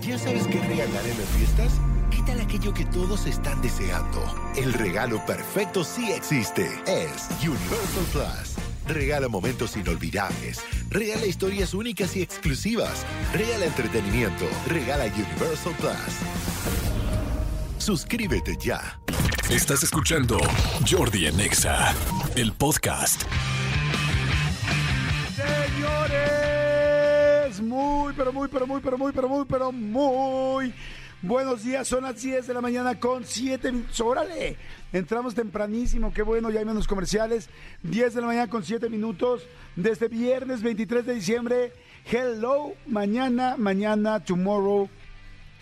¿Ya sabes qué regalar en las fiestas? ¿Qué tal aquello que todos están deseando? El regalo perfecto sí existe. Es Universal Plus. Regala momentos inolvidables. Regala historias únicas y exclusivas. Regala entretenimiento. Regala Universal Plus. Suscríbete ya. Estás escuchando Jordi Anexa, el podcast. Muy, pero muy, pero muy, pero muy, pero muy, pero muy. Buenos días, son las 10 de la mañana con 7 minutos. ¡Órale! Entramos tempranísimo, qué bueno, ya hay menos comerciales. 10 de la mañana con 7 minutos desde viernes 23 de diciembre. Hello, mañana, mañana, tomorrow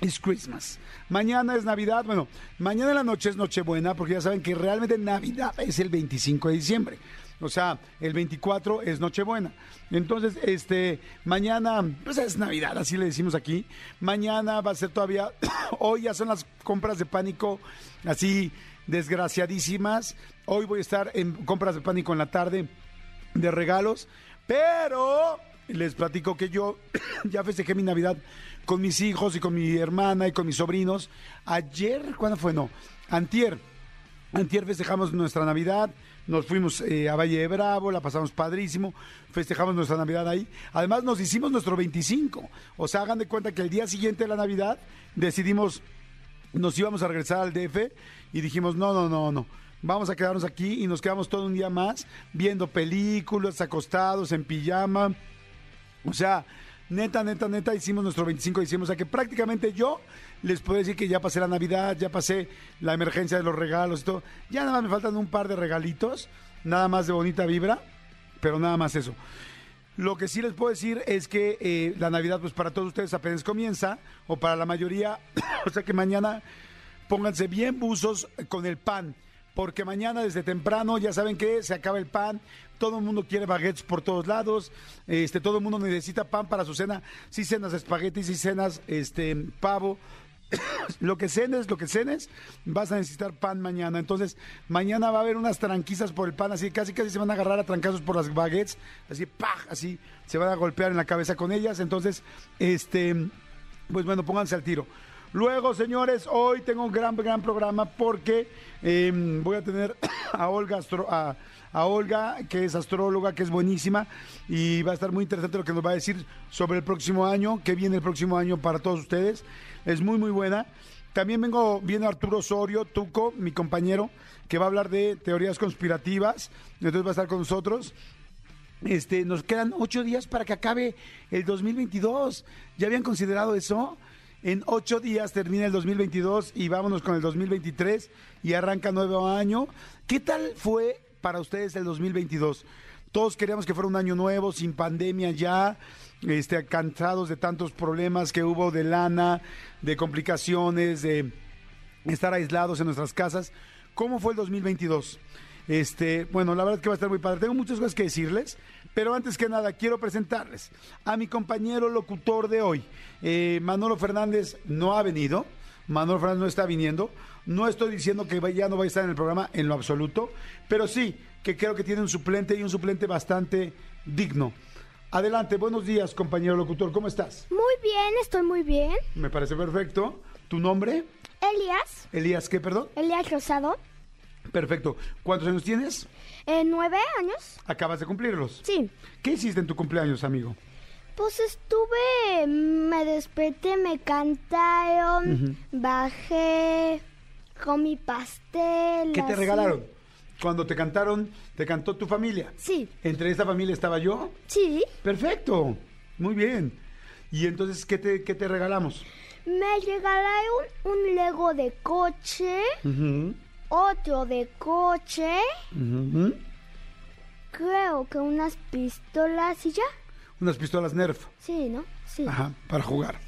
is Christmas. Mañana es Navidad. Bueno, mañana en la noche es Nochebuena, porque ya saben que realmente Navidad es el 25 de diciembre. O sea, el 24 es Nochebuena. Entonces, este, mañana, pues es Navidad, así le decimos aquí. Mañana va a ser todavía, hoy ya son las compras de pánico, así desgraciadísimas. Hoy voy a estar en compras de pánico en la tarde de regalos, pero les platico que yo ya festejé mi Navidad con mis hijos y con mi hermana y con mis sobrinos. Ayer, ¿cuándo fue? No, antier. Antier festejamos nuestra Navidad, nos fuimos eh, a Valle de Bravo, la pasamos padrísimo, festejamos nuestra Navidad ahí. Además nos hicimos nuestro 25, o sea, hagan de cuenta que el día siguiente de la Navidad decidimos, nos íbamos a regresar al DF y dijimos, no, no, no, no. Vamos a quedarnos aquí y nos quedamos todo un día más viendo películas, acostados, en pijama. O sea, neta, neta, neta, hicimos nuestro 25 de diciembre. O sea que prácticamente yo les puedo decir que ya pasé la Navidad, ya pasé la emergencia de los regalos y todo. Ya nada más me faltan un par de regalitos, nada más de bonita vibra, pero nada más eso. Lo que sí les puedo decir es que eh, la Navidad, pues para todos ustedes apenas comienza, o para la mayoría, o sea que mañana pónganse bien buzos con el pan porque mañana desde temprano ya saben que se acaba el pan, todo el mundo quiere baguettes por todos lados, este, todo el mundo necesita pan para su cena, si cenas espaguetis, si cenas este, pavo, lo que cenes, lo que cenes, vas a necesitar pan mañana. Entonces, mañana va a haber unas tranquizas por el pan, así casi casi se van a agarrar a trancazos por las baguettes, así, ¡pah! así se van a golpear en la cabeza con ellas. Entonces, este, pues bueno, pónganse al tiro. Luego, señores, hoy tengo un gran, gran programa porque eh, voy a tener a Olga, astro, a, Olga, que es astróloga, que es buenísima, y va a estar muy interesante lo que nos va a decir sobre el próximo año, que viene el próximo año para todos ustedes. Es muy, muy buena. También vengo, viene Arturo Osorio, Tuco, mi compañero, que va a hablar de teorías conspirativas. Entonces va a estar con nosotros. Este, nos quedan ocho días para que acabe el 2022. ¿Ya habían considerado eso? En ocho días termina el 2022 y vámonos con el 2023 y arranca nuevo año. ¿Qué tal fue para ustedes el 2022? Todos queríamos que fuera un año nuevo, sin pandemia ya, este, cansados de tantos problemas que hubo de lana, de complicaciones, de estar aislados en nuestras casas. ¿Cómo fue el 2022? Este, bueno, la verdad es que va a estar muy padre. Tengo muchas cosas que decirles, pero antes que nada quiero presentarles a mi compañero locutor de hoy. Eh, Manolo Fernández no ha venido, Manolo Fernández no está viniendo. No estoy diciendo que ya no va a estar en el programa en lo absoluto, pero sí que creo que tiene un suplente y un suplente bastante digno. Adelante, buenos días, compañero locutor, ¿cómo estás? Muy bien, estoy muy bien. Me parece perfecto. ¿Tu nombre? Elías. Elías, ¿qué, perdón? Elías Rosado. Perfecto. ¿Cuántos años tienes? Eh, ¿Nueve años? Acabas de cumplirlos. Sí. ¿Qué hiciste en tu cumpleaños, amigo? Pues estuve, me desperté, me cantaron, bajé, comí pastel. ¿Qué te así. regalaron? Cuando te cantaron, ¿te cantó tu familia? Sí, ¿Entre esa familia estaba yo? sí. Perfecto. Muy bien. ¿Y entonces qué te, qué te regalamos? Me regalaron un Lego de coche, otro de coche, creo que unas pistolas y ya. Unas pistolas Nerf. Sí, ¿no? Sí. Ajá, para jugar.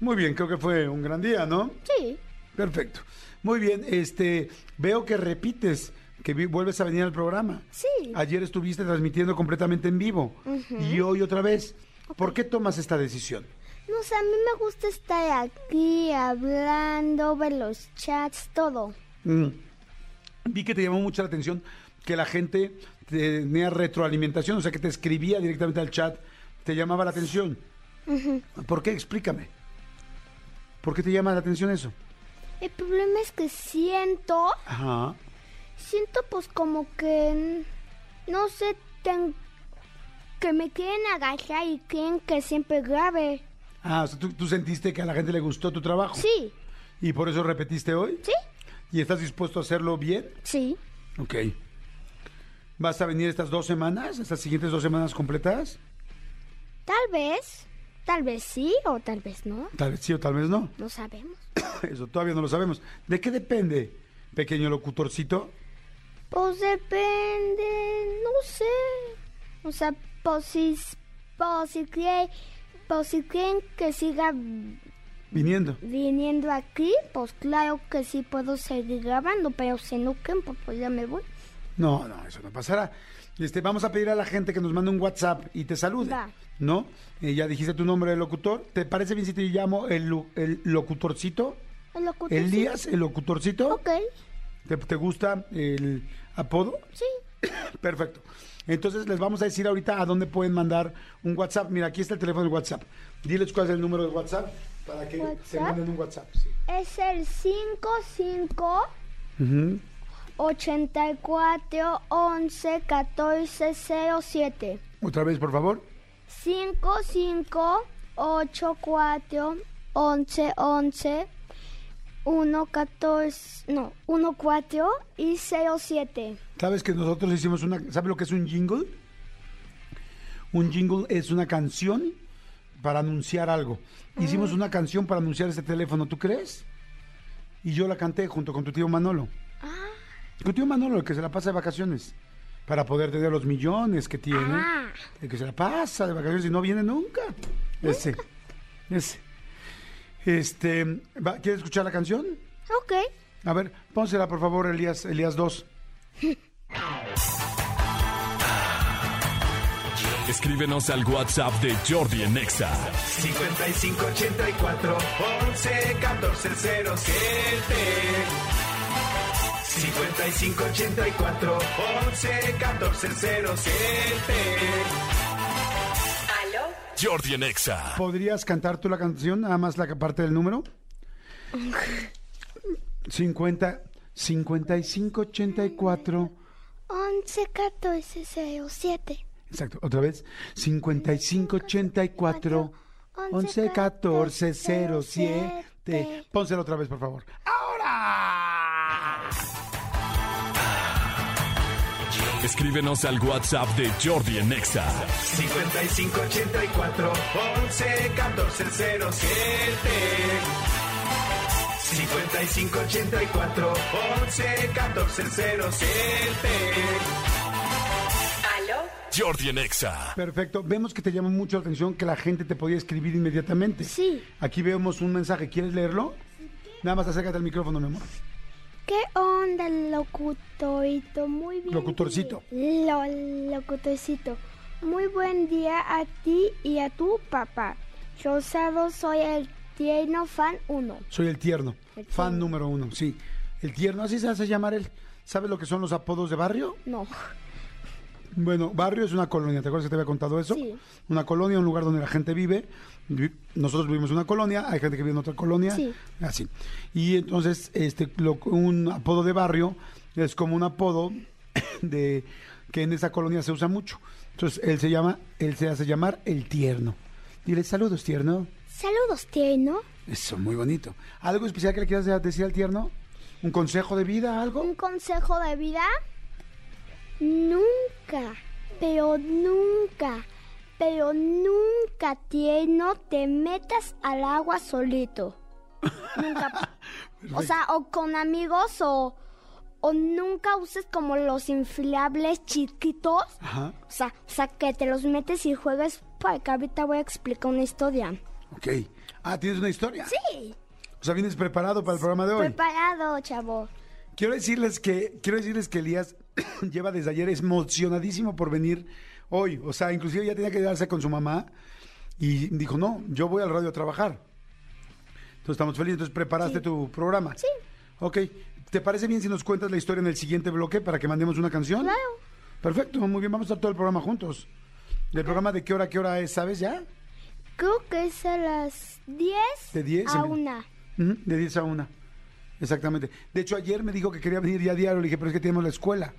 Muy bien, creo que fue un gran día, ¿no? Sí. Perfecto. Muy bien, este, veo que repites, que vi- vuelves a venir al programa. Sí. Ayer estuviste transmitiendo completamente en vivo y hoy otra vez. ¿Por qué tomas esta decisión? No sé, a mí me gusta estar aquí hablando, ver los chats, todo. Mm. Vi que te llamó mucho la atención que la gente tenía retroalimentación, o sea, que te escribía directamente al chat, te llamaba la atención. ¿Por qué? Explícame. ¿Por qué te llama la atención eso? El problema es que siento, Ajá. siento pues como que, no sé, ten- que me quieren agachar y quieren que siempre grabe. Ah, o sea, ¿tú, tú sentiste que a la gente le gustó tu trabajo. Sí, ¿Y por eso repetiste hoy? sí, ¿Y estás dispuesto a hacerlo bien? sí. Ok. ¿Vas a venir estas dos semanas, estas siguientes dos semanas completas? Tal vez, tal vez sí o tal vez no, Tal vez sí o tal vez no. no sabemos. Eso todavía no lo sabemos. ¿De qué depende, pequeño locutorcito? Pues depende, no sé. O sea, pues si, pues si creen, pues si creen que siga Viniendo. viniendo aquí, pues claro que sí puedo seguir grabando, pero si no creen, pues, ya me voy. No, no, eso no pasará. Este, vamos a pedir a la gente que nos mande un WhatsApp y te salude. Va. ¿No? Eh, ya dijiste tu nombre de locutor. ¿Te parece bien si te llamo el, el locutorcito? El locutor, Elías, el locutorcito. Ok, ¿Te, te gusta el apodo? sí. Perfecto. Entonces les vamos a decir ahorita a dónde pueden mandar un WhatsApp. Mira, aquí está el teléfono del WhatsApp. Diles cuál es el número de WhatsApp para que se ¿WhatsApp? manden un WhatsApp. sí. Es el 55 Ujú. 84 11 14 07. Otra vez, por favor. 55 84 11 11 1 14 no 1 4 y 07. ¿Sabes que nosotros hicimos una... ¿Sabes lo que es un jingle? Un jingle es una canción para anunciar algo. Hicimos una canción para anunciar este teléfono, ¿tú crees? Y yo la canté junto con tu tío Manolo. Tu tío Manolo, el que se la pasa de vacaciones. Para poder tener los millones que tiene. Ah. El que se la pasa de vacaciones y no viene nunca. Ese. Ese. Este. ¿va- ¿Quieres escuchar la canción? Ok. A ver, pónsela por favor, Elías, Elías 2. Escríbenos al WhatsApp de Jordi en Exa. 5584 11 14 07 5584 11 14 07 Jordi en Exa. ¿Podrías cantar tú la canción, nada más la parte del número? 50, 55, 84. 11 14 07. Exacto, otra vez. 55, 84, 11, 14, 07. Pónsela otra vez, por favor. ¡Ahora! Escríbenos al WhatsApp de Jordi en Exa. 5584 11 14 07 5584 11 14 07 Jordi en Exa. Perfecto. Vemos que te llama mucho la atención que la gente te podía escribir inmediatamente. Sí. Aquí vemos un mensaje. ¿Quieres leerlo? Nada más acércate al micrófono, mi amor. ¿Qué onda, locutorito? Muy bien. Locutorcito. Lo, locutorcito. Muy buen día a ti y a tu papá. Yo Sado soy el tierno fan 1. Soy el tierno. El Fan tierno. número uno, sí. El tierno, así se hace llamar él. ¿Sabes lo que son los apodos de barrio? No. Bueno, barrio es una colonia, ¿te acuerdas que te había contado eso? Sí. Una colonia, un lugar donde la gente vive. Vi- Nosotros vivimos en una colonia, hay gente que vive en otra colonia. Sí. Así. Y entonces, este, lo- un apodo de barrio es como un apodo de que en esa colonia se usa mucho. Entonces, él se llama, él se hace llamar el tierno. Dile saludos, tierno. Saludos, tierno. Eso, muy bonito. ¿Algo especial que le quieras decir al tierno? ¿Un consejo de vida, algo? Un consejo de vida. Nunca, pero nunca, pero nunca, tierno, te metas al agua solito. Nunca. o sea, o con amigos o, o nunca uses como los inflables chiquitos. Ajá. O sea, o sea, que te los metes y juegues. Porque ahorita voy a explicar una historia. Ok. Ah, ¿tienes una historia? Sí. O sea, vienes preparado para el programa de hoy. Preparado, chavo. Quiero decirles que, quiero decirles que Elías lleva desde ayer emocionadísimo por venir hoy. O sea, inclusive ya tenía que quedarse con su mamá y dijo, no, yo voy al radio a trabajar. Entonces estamos felices. Entonces preparaste tu programa. Sí. Ok. ¿Te parece bien si nos cuentas la historia en el siguiente bloque para que mandemos una canción? Claro. Perfecto, muy bien. Vamos a estar todo el programa juntos. ¿Del programa de qué hora qué hora es, sabes ya? Creo que es a las 10 ¿De 10? a En- 1. Ujú, De 10 a 1. Exactamente. De hecho, ayer me dijo que quería venir ya a diario. Le dije, pero es que tenemos la escuela.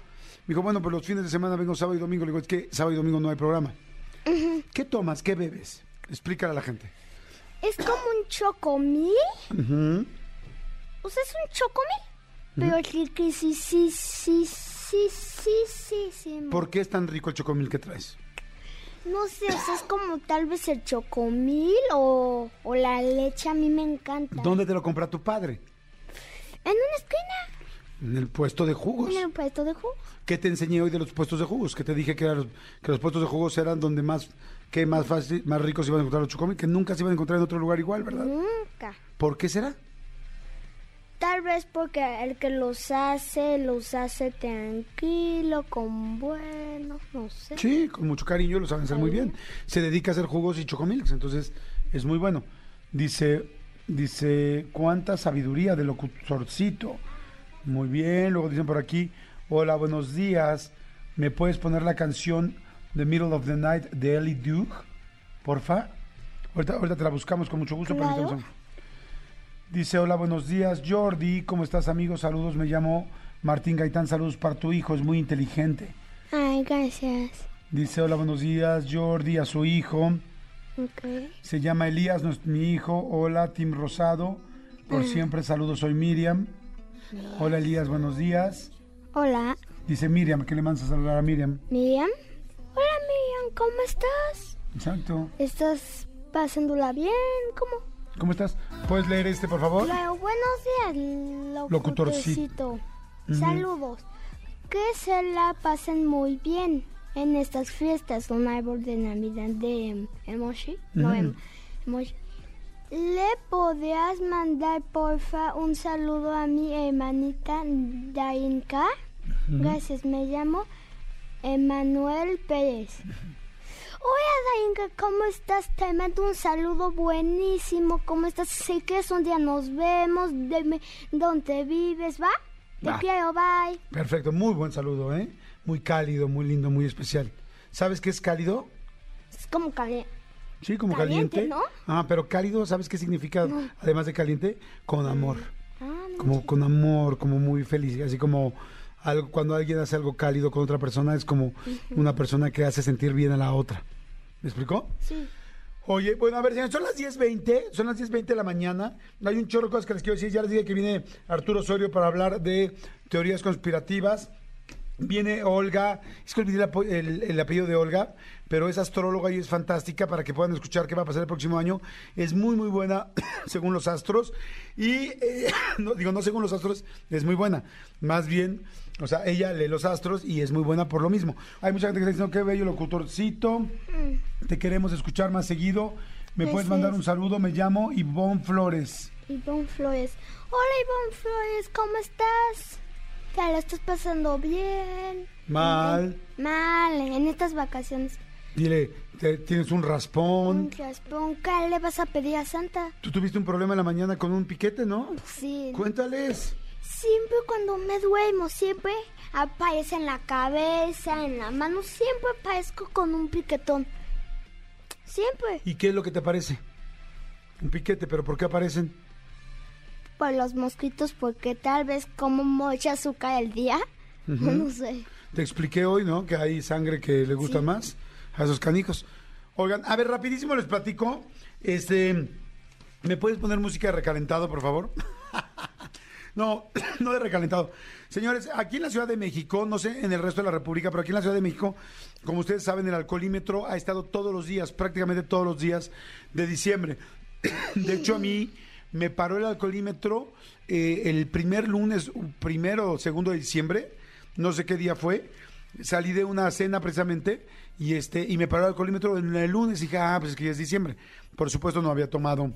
Me dijo, bueno, pues los fines de semana vengo sábado y domingo. Le digo, es que sábado y domingo no hay programa. ¿Qué tomas? ¿Qué bebes? Explícale a la gente. Es como un chocomil. Ujú. O sea, es un chocomil. Pero es que sí, sí, sí, sí, sí, sí, sí. ¿Por qué es tan rico el chocomil que traes? No sé, o sea, es como tal vez el chocomil o, o la leche. A mí me encanta. ¿Dónde te lo compra tu padre? En una esquina, En el puesto de jugos. en el puesto de jugo. ¿Qué te enseñé hoy de los puestos de jugos? Que te dije que, los, que los puestos de jugos eran donde más, que más fácil, más ricos iban a encontrar los chocomil, que nunca se iban a encontrar en otro lugar igual, ¿verdad? Nunca. ¿Por qué será? Tal vez porque el que los hace, los hace tranquilo, con bueno, no sé. Sí, con mucho cariño, lo saben hacer muy bien. Se dedica a hacer jugos y chocomilks, entonces es muy bueno. Dice, dice, cuánta sabiduría de locutorcito. Muy bien, luego dicen por aquí, hola, buenos días. ¿Me puedes poner la canción The Middle of the Night de Ellie Duke? Porfa. Ahorita, ahorita te la buscamos con mucho gusto. Claro. Dice, hola, buenos días, Jordi. ¿Cómo estás, amigos? Saludos, me llamo Martín Gaitán. Saludos para tu hijo, es muy inteligente. Ay, gracias. Dice, hola, buenos días, Jordi, a su hijo. Ok. Se llama Elías, no es mi hijo. Hola, Tim Rosado. Por siempre, saludos, soy Miriam. Hola, Elías, buenos días. Hola, Dice Miriam, que le mandas a saludar a Miriam. Miriam. Hola, Miriam, ¿cómo estás? Exacto. ¿Estás pasándola bien? ¿Cómo? ¿Cómo estás? ¿Puedes leer este, por favor? Claro, buenos días, Locutorcito. locutorcito. Saludos. Que se la pasen muy bien en estas fiestas. Un árbol de Navidad de em, emoji. No, em, emoji. ¿Le podrías mandar, porfa, un saludo a mi hermanita Dainka? Gracias, me llamo Emanuel Pérez. Hola Dainka, ¿cómo estás? Te mando un saludo buenísimo. ¿Cómo estás? Si quieres un día nos vemos. Dime dónde vives, ¿va? Te quiero, bye. Perfecto, muy buen saludo, ¿eh? Muy cálido, muy lindo, muy especial. ¿Sabes qué es cálido? Es como caliente. Sí, como Caliente, caliente. ¿no? Ah, pero cálido, ¿sabes qué significa? Además de caliente, con amor. Ah, no. como con amor, como muy feliz, así como algo, cuando alguien hace algo cálido con otra persona es como una persona que hace sentir bien a la otra. ¿Me explicó? Sí. Oye, bueno, a ver, son las 10.20, son las 10.20 de la mañana. Hay un chorro de cosas que les quiero decir. Ya les dije que viene Arturo Osorio para hablar de teorías conspirativas. Viene Olga, es que olvidé el, el- el apellido de Olga, pero es astróloga y es fantástica para que puedan escuchar qué va a pasar el próximo año. Es muy, muy buena según los astros. Y, eh, no, digo, no según los astros, es muy buena. Más bien, o sea, ella lee los astros y es muy buena por lo mismo. Hay mucha gente que está diciendo, qué bello locutorcito, te queremos escuchar más seguido. Me puedes Gracias. mandar un saludo, me llamo Ivonne Flores. Ivonne Flores. Hola Ivonne Flores, ¿cómo estás? ¿Te la estás pasando bien? Mal. Mal, en estas vacaciones. Dile, te- tienes un raspón. Un raspón, ¿qué le vas a pedir a Santa? Tú tuviste un problema en la mañana con un piquete, ¿no? Sí. Cuéntales. Siempre cuando me duermo, siempre aparece en la cabeza, en la mano, siempre aparezco con un piquetón. Siempre. ¿Y qué es lo que te parece? Un piquete, pero ¿por qué aparecen? Por los mosquitos, porque tal vez como mucha azúcar el día. No sé. Te expliqué hoy, ¿no? Que hay sangre que le gusta más a esos canijos. Oigan, a ver, rapidísimo les platico. Este, ¿me puedes poner música de recalentado, por favor? no, no de recalentado. Señores, aquí en la Ciudad de México, no sé en el resto de la República, pero aquí en la Ciudad de México, como ustedes saben, el alcoholímetro ha estado todos los días, prácticamente todos los días de diciembre. De hecho, a mí me paró el alcoholímetro eh, el primer lunes, primero o segundo de diciembre, no sé qué día fue. Salí de una cena precisamente y este y me paró el alcoholímetro en el lunes y dije, ah, pues es que ya es diciembre. Por supuesto no había tomado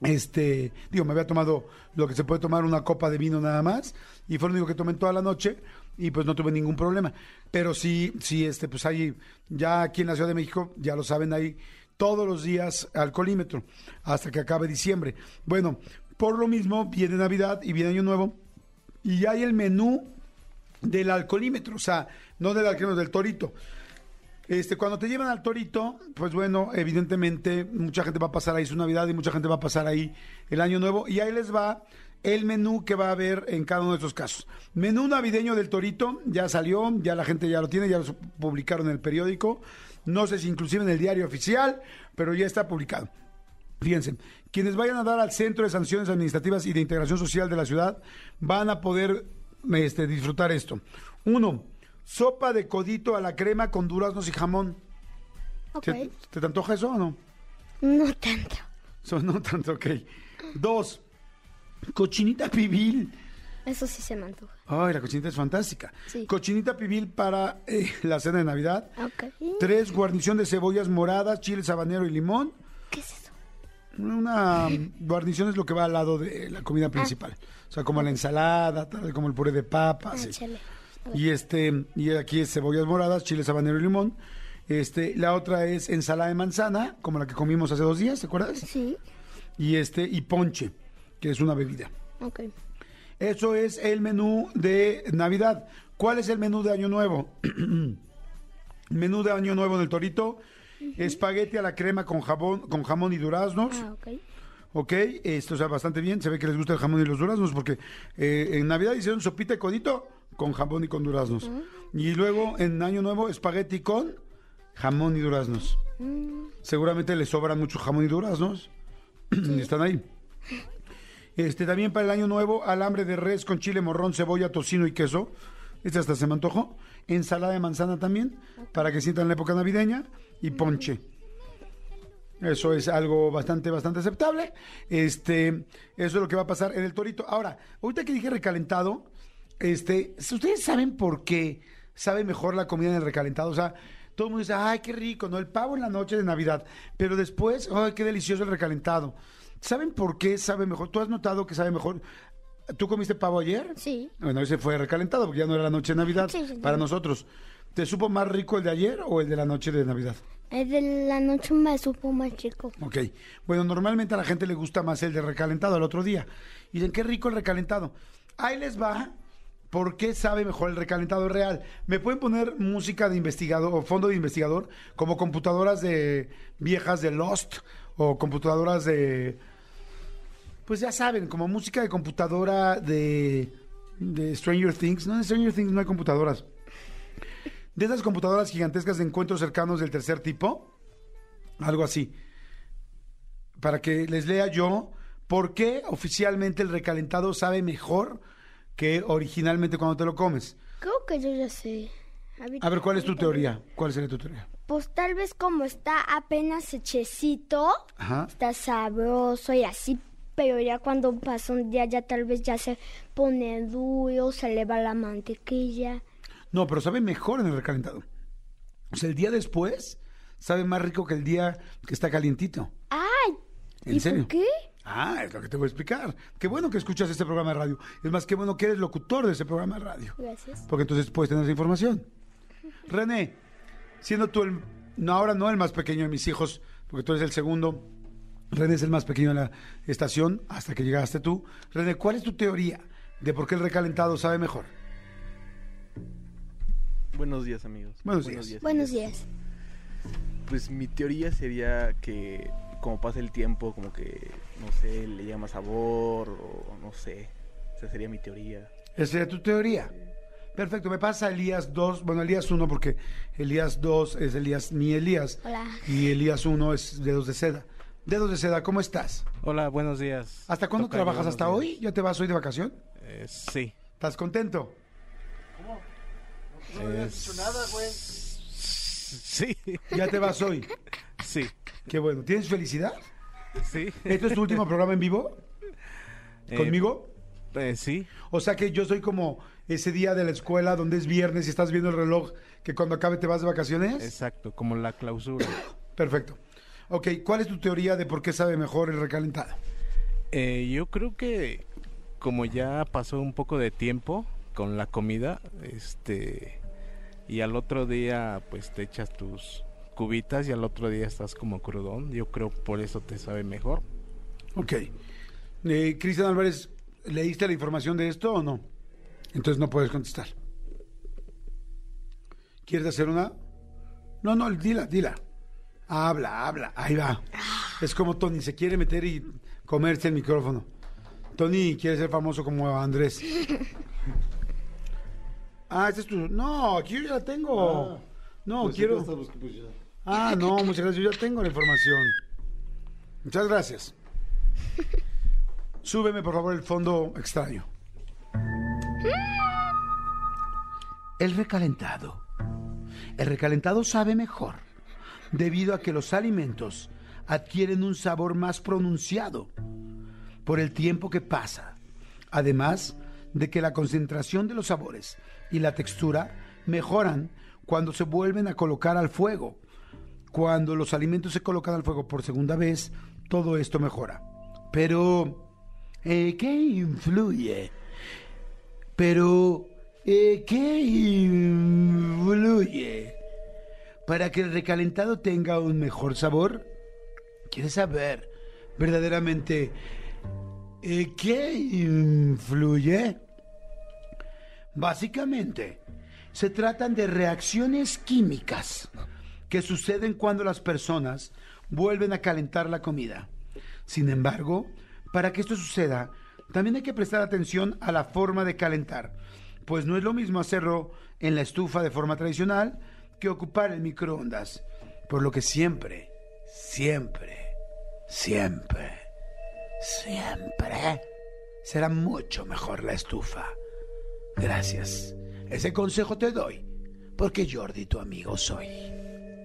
este, digo, me había tomado lo que se puede tomar una copa de vino nada más y fue lo único que tomé toda la noche y pues no tuve ningún problema. Pero sí, sí, este, pues hay, ya aquí en la Ciudad de México, ya lo saben, hay todos los días alcoholímetro hasta que acabe diciembre. Bueno, por lo mismo viene Navidad y viene Año Nuevo y hay el menú del alcoholímetro, o sea, no del alcoholímetro, del torito. Este, cuando te llevan al torito, pues bueno, evidentemente mucha gente va a pasar ahí su Navidad y mucha gente va a pasar ahí el Año Nuevo. Y ahí les va el menú que va a haber en cada uno de estos casos. Menú navideño del torito, ya salió, ya la gente ya lo tiene, ya lo publicaron en el periódico. No sé si inclusive en el diario oficial, pero ya está publicado. Fíjense, quienes vayan a dar al Centro de Sanciones Administrativas y de Integración Social de la ciudad van a poder este, disfrutar esto. Uno, sopa de codito a la crema con duraznos y jamón. Ok. ¿Te, te antoja eso o no? No tanto. No tanto, ok. Dos, cochinita pibil. Eso sí se me antoja. Ay, la cochinita es fantástica. Sí. Cochinita pibil para eh, la cena de Navidad. Tres, guarnición de cebollas moradas, chile sabanero y limón. ¿Qué es eso? Una guarnición es lo que va al lado de la comida principal. O sea, como la ensalada, tal, como el puré de papa. Ah. Y este, y aquí es cebollas moradas, chile sabanero y limón. Este, la otra es ensalada de manzana, como la que comimos hace dos días, ¿te acuerdas? Sí. Y este, y ponche, que es una bebida. Ok. Eso es el menú de Navidad. ¿Cuál es el menú de Año Nuevo? menú de Año Nuevo del Torito. Espagueti a la crema con jamón, con jamón y duraznos. Ah, ok. Ok, esto está bastante bien. Se ve que les gusta el jamón y los duraznos porque eh, en Navidad hicieron sopita de codito con jamón y con duraznos. Y luego en Año Nuevo espagueti con jamón y duraznos. Seguramente les sobran mucho jamón y duraznos. y están ahí. Este también para el Año Nuevo alambre de res con chile, morrón, cebolla, tocino y queso. Este hasta se me antojó. Ensalada de manzana también para que sientan la época navideña y ponche. Eso es algo bastante, bastante aceptable. Este, eso es lo que va a pasar en el torito. Ahora, ahorita que dije recalentado, este, ¿ustedes saben por qué sabe mejor la comida en el recalentado? O sea, todo el mundo dice, ay, qué rico, ¿no? El pavo en la noche de Navidad. Pero después, ay, qué delicioso el recalentado. ¿Saben por qué sabe mejor? ¿Tú has notado que sabe mejor? ¿Tú comiste pavo ayer? Sí. Bueno, ese fue recalentado porque ya no era la noche de Navidad Sí, sí, sí. para nosotros. ¿Te supo más rico el de ayer o el de la noche de Navidad? El de la noche me supo más chico. Ok. Bueno, normalmente a la gente le gusta más el de recalentado al otro día. Y dicen, qué rico el recalentado. Ahí les va. ¿Por qué sabe mejor el recalentado real? ¿Me pueden poner música de investigador o fondo de investigador? Como computadoras de viejas de Lost o computadoras de... Pues ya saben, como música de computadora de, de Stranger Things. No, en Stranger Things no hay computadoras. De esas computadoras gigantescas de encuentros cercanos del tercer tipo. Algo así. Para que les lea yo por qué oficialmente el recalentado sabe mejor que originalmente cuando te lo comes. Creo que yo ya sé. A ver, ¿cuál es tu teoría? ¿Cuál sería tu teoría? Pues tal vez como está apenas hechecito, Ajá. está sabroso y así, pero ya cuando pasa un día ya tal vez ya se pone duro, se le va la mantequilla. No, pero sabe mejor en el recalentado. O sea, el día después sabe más rico que el día que está calientito. ¡Ay! ¿En ¿Y serio? por qué? Ah, es lo que te voy a explicar. Qué bueno que escuchas este programa de radio. Es más, qué bueno que eres locutor de ese programa de radio. Gracias. Porque entonces puedes tener esa información. René, siendo tú el, no ahora no el más pequeño de mis hijos, porque tú eres el segundo, René es el más pequeño de la estación hasta que llegaste tú. René, ¿cuál es tu teoría de por qué el recalentado sabe mejor? Buenos días, amigos. Buenos días. Buenos días. Pues mi teoría sería que como pasa el tiempo, como que, no sé, le llega más sabor o no sé. Esa sería mi teoría. Esa sería tu teoría. Perfecto, me pasa Elías 2, bueno, Elías 1 porque Elías 2 es Elías, mi Elías. Hola. Y Elías 1 es Dedos de Seda. Dedos de Seda, ¿cómo estás? Hola, buenos días. ¿Hasta cuándo Tocayo, trabajas? ¿Hasta días. hoy? ¿Ya te vas hoy de vacación? Eh, sí. ¿Estás contento? Eh, Sí, ¿Ya te vas hoy? sí, Qué bueno. ¿Tienes felicidad? sí. ¿Esto es tu último programa en vivo? Eh, ¿Conmigo? eh, sí, O sea que yo soy como ese día de la escuela donde es viernes y estás viendo el reloj que cuando acabe te vas de vacaciones. exacto, como la clausura. Perfecto. Ok, ¿cuál es tu teoría de por qué sabe mejor el recalentado? Eh, yo creo que como ya pasó un poco de tiempo con la comida, este, y al otro día pues te echas tus cubitas y al otro día estás como crudón, yo creo por eso te sabe mejor. Ok. Eh, Cristian Álvarez, ¿leíste la información de esto o no? Entonces no puedes contestar. ¿Quieres hacer una? No, no, dila, dila. Habla, habla. Ahí va. Es como Tony, se quiere meter y comerse el micrófono. Tony quiere ser famoso como Andrés. Ah, este es tu. No, aquí yo ya la tengo. no, quiero. Ah, no, muchas gracias. Yo ya tengo la información. Muchas gracias. Súbeme, por favor, el fondo extraño. El recalentado. El recalentado sabe mejor, debido a que los alimentos adquieren un sabor más pronunciado por el tiempo que pasa. Además de que la concentración de los sabores y la textura mejoran cuando se vuelven a colocar al fuego. Cuando los alimentos se colocan al fuego por segunda vez, todo esto mejora. Pero, eh, ¿qué influye? Pero, eh, ¿qué influye para que el recalentado tenga un mejor sabor? ¿Quieres saber verdaderamente eh, qué influye? Básicamente, se tratan de reacciones químicas que suceden cuando las personas vuelven a calentar la comida. Sin embargo, para que esto suceda, también hay que prestar atención a la forma de calentar, pues no es lo mismo hacerlo en la estufa de forma tradicional que ocupar el microondas, por lo que siempre, siempre, siempre, siempre será mucho mejor la estufa. Gracias. Ese consejo te doy, porque Jordi, tu amigo, soy.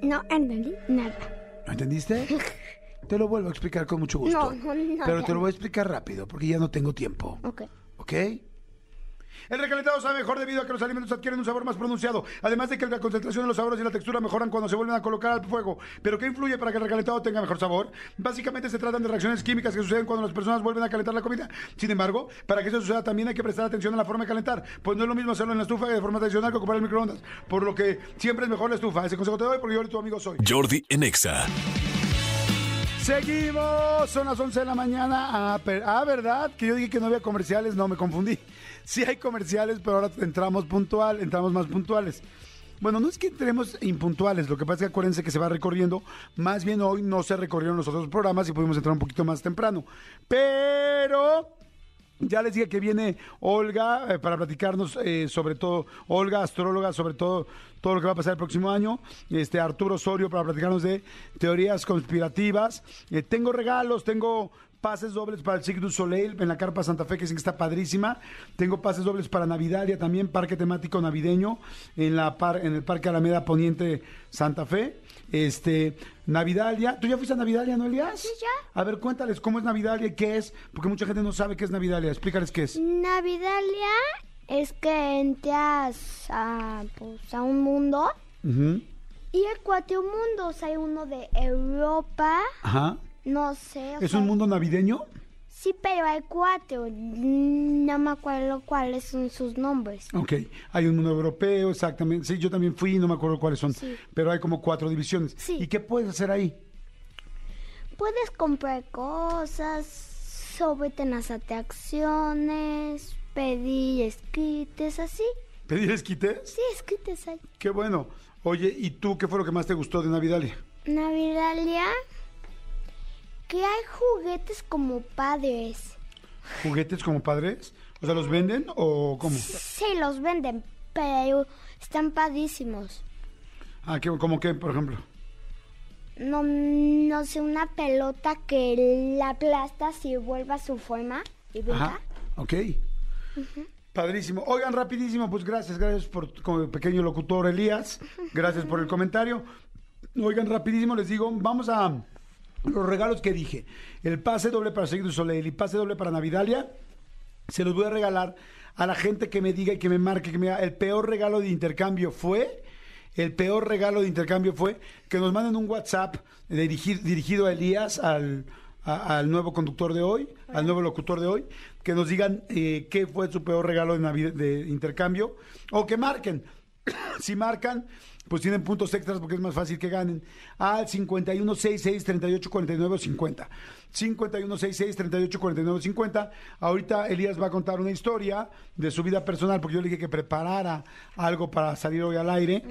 No entendí nada. ¿No entendiste? Te lo vuelvo a explicar con mucho gusto. No, no, no, Pero te lo voy a explicar rápido, porque ya no tengo tiempo. Ok. ¿Ok? El recalentado sabe mejor debido a que los alimentos adquieren un sabor más pronunciado, además de que la concentración de los sabores y la textura mejoran cuando se vuelven a colocar al fuego. ¿Pero qué influye para que el recalentado tenga mejor sabor? Básicamente se tratan de reacciones químicas que suceden cuando las personas vuelven a calentar la comida. Sin embargo, para que eso suceda también hay que prestar atención a la forma de calentar, pues no es lo mismo hacerlo en la estufa que de forma tradicional que ocupar el microondas, por lo que siempre es mejor la estufa. Ese consejo te doy porque yo tu amigo soy. Jordi en Exa. Seguimos, son las 11 de la mañana. Ah, per- ah, ¿verdad? Que yo dije que no había comerciales, no, me confundí. Sí hay comerciales, pero ahora entramos puntual, entramos más puntuales. Bueno, no es que entremos impuntuales, lo que pasa es que acuérdense que se va recorriendo. Más bien hoy no se recorrieron los otros programas y pudimos entrar un poquito más temprano. Pero ya les dije que viene Olga eh, para platicarnos eh, sobre todo, Olga, astróloga, sobre todo todo lo que va a pasar el próximo año. Este Arturo Osorio para platicarnos de teorías conspirativas. Eh, tengo regalos, tengo pases dobles para el Cirque du Soleil en la Carpa Santa Fe, que dicen que está padrísima. Tengo pases dobles para Navidalia también, parque temático navideño en, la par- en el Parque Alameda Poniente Santa Fe. Este, Navidalia. ¿Tú ya fuiste a Navidalia, no, Elías? Sí, ya. A ver, cuéntales cómo es Navidalia y qué es, porque mucha gente no sabe qué es Navidalia. Explícales qué es. Navidalia es que entras a, pues, a un mundo y hay cuatro mundos. Hay uno de Europa, Ajá. No sé. ¿Es sea, un mundo navideño? Sí, pero hay cuatro. No me acuerdo cuáles son sus nombres. Ok, hay un mundo europeo, exactamente. Sí, yo también fui, no me acuerdo cuáles son, Sí. pero hay como cuatro divisiones. Sí. ¿Y qué puedes hacer ahí? Puedes comprar cosas, súbete en las atracciones, pedir esquites, así. ¿Pedir esquites? Sí, esquites hay. Qué bueno. Oye, ¿y tú qué fue lo que más te gustó de Navidalia? Navidalia, que hay juguetes como padres. ¿Juguetes como padres? O sea, ¿los venden o cómo? Sí, los venden, pero están padrísimos. Ah, ¿qué, ¿cómo qué, por ejemplo? No, no sé, una pelota que la aplastas y vuelve a su forma y brinca. Ajá, ok. Padrísimo. Oigan, rapidísimo, pues gracias, gracias por como pequeño locutor Elías. Gracias por el comentario. Oigan, rapidísimo les digo, vamos a los regalos que dije. El pase doble para Seguir du Soleil y pase doble para Navidalia. Se los voy a regalar a la gente que me diga y que me marque que me diga, el peor regalo de intercambio fue, el peor regalo de intercambio fue que nos manden un WhatsApp dirigi- dirigido a Elías, al, al nuevo conductor de hoy, al nuevo locutor de hoy, que nos digan eh, qué fue su peor regalo de, de intercambio o que marquen Si marcan, pues tienen puntos extras porque es más fácil que ganen. Al 5166-3849-50. 5166-3849-50. Ahorita Elías va a contar una historia de su vida personal porque yo le dije que preparara algo para salir hoy al aire.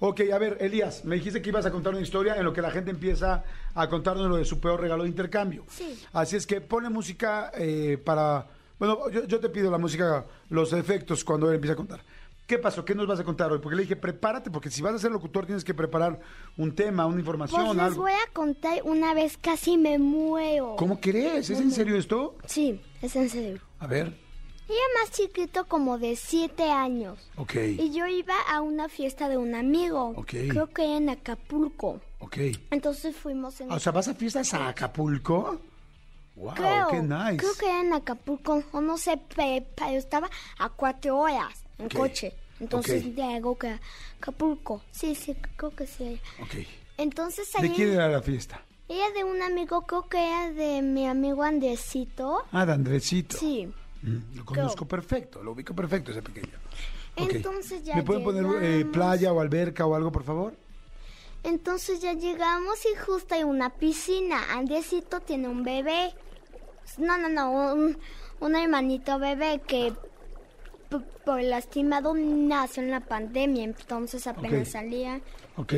Ok, a ver, Elías, me dijiste que ibas a contar una historia en lo que la gente empieza a contarnos lo de su peor regalo de intercambio. Sí. Así es que pone música eh, para... Bueno, yo, yo te pido la música, los efectos cuando él empieza a contar. ¿Qué pasó? ¿Qué nos vas a contar hoy? Porque le dije, prepárate, porque si vas a ser locutor tienes que preparar un tema, una información, Pues les algo. voy a contar una vez casi me muero. ¿Cómo crees? ¿Es en serio esto? Sí, es en serio. A ver. Ella más chiquito como de siete años. Ok. Y yo iba a una fiesta de un amigo. Ok. Creo que era en Acapulco. Ok. Entonces fuimos en... O sea, ¿vas a fiestas a Acapulco? Wow, creo, qué nice. creo que era en Acapulco, o no sé, pe- pero estaba a cuatro horas en coche. Entonces Ok. llego que Acapulco. Sí, sí, creo que sí. Ok. Entonces ¿De ahí... quién era la fiesta? Ella de un amigo, creo que era de mi amigo Andresito. Ah, de Andresito. Sí. Mm, lo conozco perfecto, lo ubico perfecto ese pequeño. Entonces ya ¿Me pueden poner eh, playa o alberca o algo, por favor? Entonces ya llegamos y justo hay una piscina. Andresito tiene un bebé. No, no, no, un, un hermanito bebé que por lastimado nació en la pandemia, entonces apenas salía. Ok.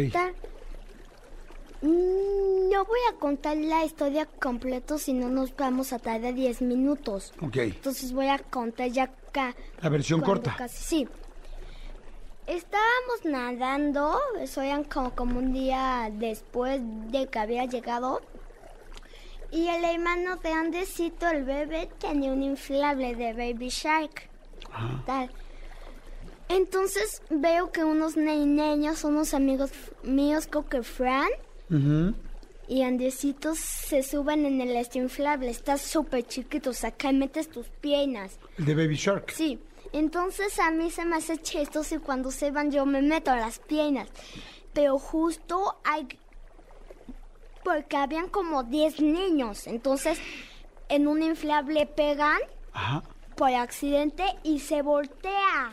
Mm, No voy a contar la historia completa si no nos vamos a tardar 10 minutos. Ok. Entonces voy a contar ya acá. La versión corta. Casi, sí. Estábamos nadando, eso era como, como un día después de que había llegado. Y el hermano de Andesito, el bebé, tenía un inflable de Baby Shark. Tal. Entonces veo que unos ne- niños, unos amigos míos, creo que Fran y Andesito, se suben en el este inflable. Está súper chiquito, o sea, que metes tus piernas. De Baby Shark. Sí, entonces a mí se me hace chistoso y cuando se van yo me meto a las piernas. Pero justo hay... Porque habían como 10 niños, entonces en un inflable pegan Ajá. Por accidente y se voltea.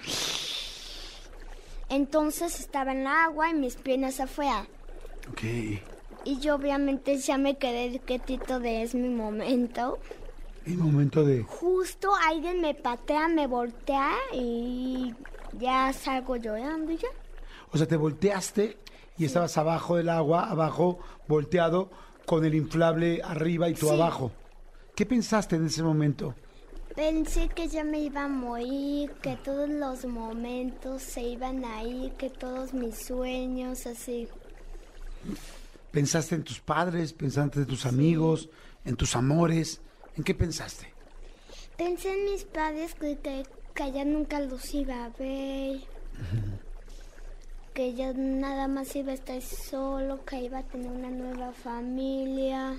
Entonces estaba en el agua y mis piernas afuera. Ok. Y yo obviamente ya me quedé quietito de es mi momento. En momento de... Justo alguien me patea, me voltea y ya salgo llorando y ya. O sea, te volteaste y estabas abajo del agua, abajo, volteado, con el inflable arriba y tú Sí. abajo. ¿Qué pensaste en ese momento? Pensé que ya me iba a morir, que todos los momentos se iban a ir, que todos mis sueños así. ¿Pensaste en tus padres? ¿Pensaste en tus amigos? ¿En tus amores? ¿En qué pensaste? Pensé en mis padres que, que, que ya nunca los iba a ver. Que ya nada más iba a estar solo, que iba a tener una nueva familia.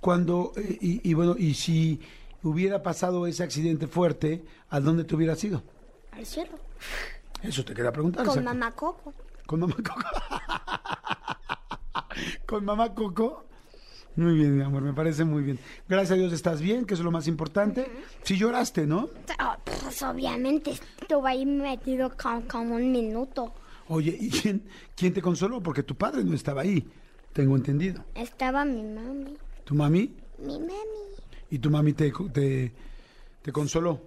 Cuando, eh, y, y bueno, y si hubiera pasado ese accidente fuerte, ¿a dónde te hubieras ido? Al cielo. Eso te quería preguntar. Con exacto. mamá Coco. Con mamá Coco. Con mamá Coco. Muy bien, mi amor, me parece muy bien. Gracias a Dios estás bien, que eso es lo más importante. Si lloraste, ¿no? Ah, pues obviamente estuve ahí metido como, como un minuto. Oye, ¿y quién, quién te consoló? Porque tu padre no estaba ahí, tengo entendido. Estaba mi mami. ¿Tu mami? Mi mami. ¿Y tu mami te, te, te consoló?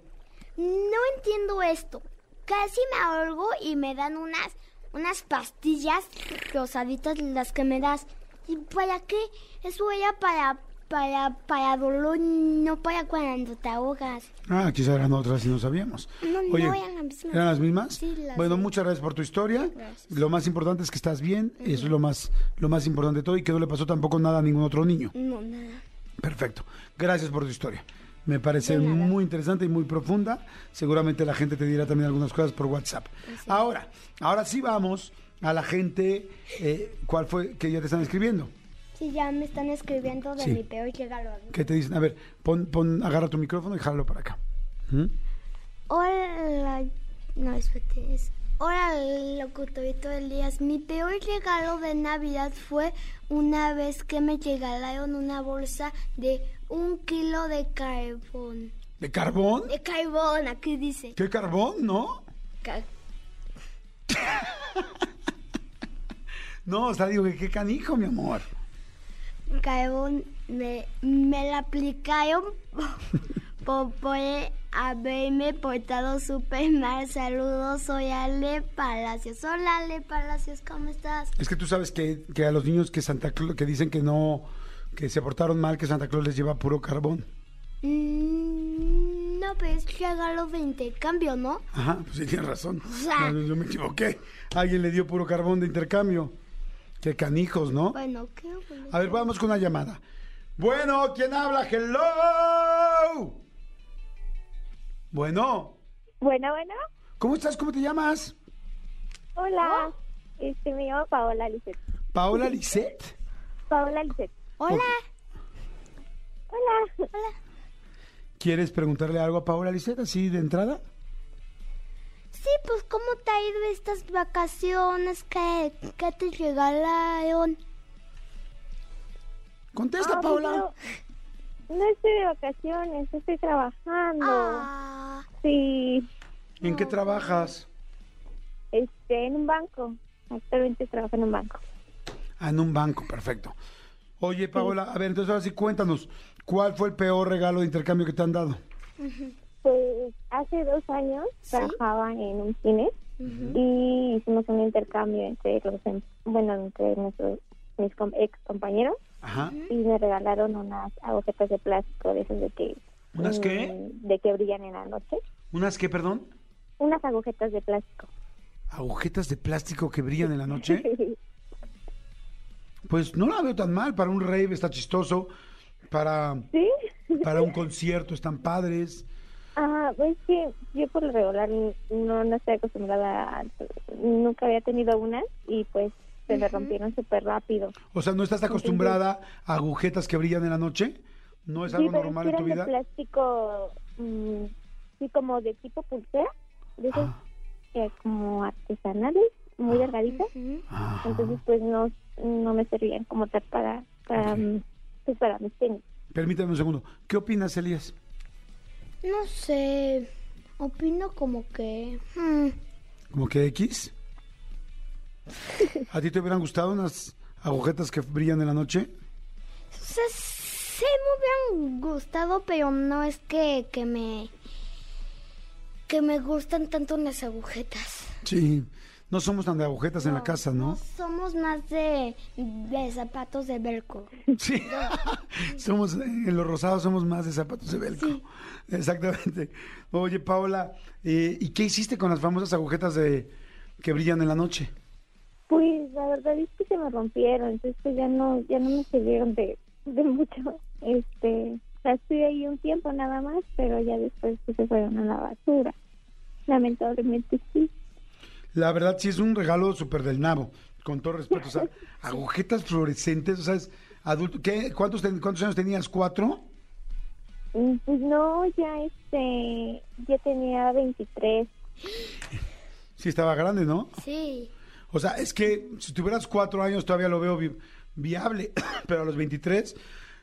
No entiendo esto. Casi me ahorgo y me dan unas, unas pastillas rosaditas las que me das. ¿Y para qué? Eso era para, para, para dolor, no para cuando te ahogas. Ah, quizá eran otras y no sabíamos. No, no, Oye, eran las mismas. ¿eran las mismas? Sí, las bueno, mismas. muchas gracias por tu historia. Gracias. Lo más importante es que estás bien, eso es lo más, lo más importante de todo y que no le pasó tampoco nada a ningún otro niño. No, nada. Perfecto. Gracias por tu historia. Me parece muy interesante y muy profunda. Seguramente la gente te dirá también algunas cosas por WhatsApp. Ahora, ahora sí vamos a la gente. eh, ¿Cuál fue que ya te están escribiendo? Sí, ya me están escribiendo de Sí. mi peor regalo. ¿Qué te dicen? A ver, pon, pon, agarra tu micrófono y jálalo para acá. ¿Mm? Hola, no, espérate, es... Hola, locutorito Elías. Mi peor regalo de Navidad fue una vez que me regalaron una bolsa de un kilo de carbón. ¿De carbón? De carbón, aquí dice. ¿Qué carbón? ¿No? No, o sea, digo, que qué canijo, mi amor. Carbón, me, me la aplicaron por, por haberme portado súper mal. Saludos, soy Ale Palacios. Hola, Ale Palacios, ¿cómo estás? Es que tú sabes que, que a los niños que Santa Claus, que dicen que no, que se portaron mal, que Santa Claus les lleva puro carbón. Mm, no, pero es regalo de intercambio, ¿no? Ajá, pues sí, tienes razón. sea- No, yo me equivoqué. Alguien le dio puro carbón de intercambio. Qué canijos, ¿no? Bueno, qué bueno. A ver, vamos con una llamada. Bueno, ¿quién habla? Hello. Bueno, Bueno, bueno. ¿cómo estás? ¿Cómo te llamas? Hola. Este, me llamo Paola Lisset. Paola Lisset. Paola Lisset. Hola. Hola. ¿Quieres preguntarle algo a Paola Lisset así de entrada? Sí, pues, ¿cómo te ha ido estas vacaciones? ¿Qué, qué te regalaron? Contesta, Ah, Paola. No estoy de vacaciones, estoy trabajando. Ah, Sí, ¿En qué trabajas? este, en un banco. Actualmente trabajo en un banco. Ah, en un banco, perfecto. Oye, Paola, a ver, entonces ahora sí cuéntanos, ¿cuál fue el peor regalo de intercambio que te han dado? Pues hace dos años trabajaba en un cine y hicimos un intercambio entre los, em- bueno, entre nuestros mis ex compañeros Ajá. y me regalaron unas agujetas de plástico de esos de que ¿Unas qué? mm, de que brillan en la noche ¿Unas qué, perdón? unas agujetas de plástico ¿Agujetas de plástico que brillan en la noche? Pues no la veo tan mal, para un rave está chistoso, para, sí para un concierto están padres. ah pues sí yo por lo regular no no estoy acostumbrada a- nunca había tenido unas y pues se me rompieron súper rápido O sea, ¿no estás acostumbrada a agujetas que brillan en la noche? ¿No es algo sí, normal sí en tu eran vida? de plástico mm, sí como de tipo pulsera de esos Ah. eh, como artesanales muy delgaditas Ah. entonces pues no no me servían como tal para para, Ok. mm, pues, para mis tenis Permítame un segundo. ¿Qué opinas, Elías? no sé. Opino como que... hmm, ¿Como que X? ¿A ti te hubieran gustado unas agujetas que brillan en la noche? sea, sí me hubieran gustado, pero no es que, que me... Que me gustan tanto las agujetas. Sí. No somos tan de agujetas en la casa, ¿no? somos más de, de zapatos de velcro. Sí. somos, en los rosados somos más de zapatos de velcro. Exactamente. Oye, Paola, eh, ¿y qué hiciste con las famosas agujetas de que brillan en la noche? Pues la verdad es que se me rompieron, entonces pues, ya no, ya no me sirvieron de, de mucho. Este, o sea, estuve ahí un tiempo nada más, pero ya después pues, se fueron a la basura. Lamentablemente sí. La verdad sí es un regalo súper del nabo, con todo respeto. O sea, agujetas fluorescentes, o sea, es adulto. ¿Qué? ¿Cuántos, ten- ¿Cuántos años tenías? ¿Cuatro? Mm, Pues no, ya este, ya tenía 23. Sí, estaba grande, ¿no? Sí. O sea, es que si tuvieras cuatro años todavía lo veo viable, pero a los 23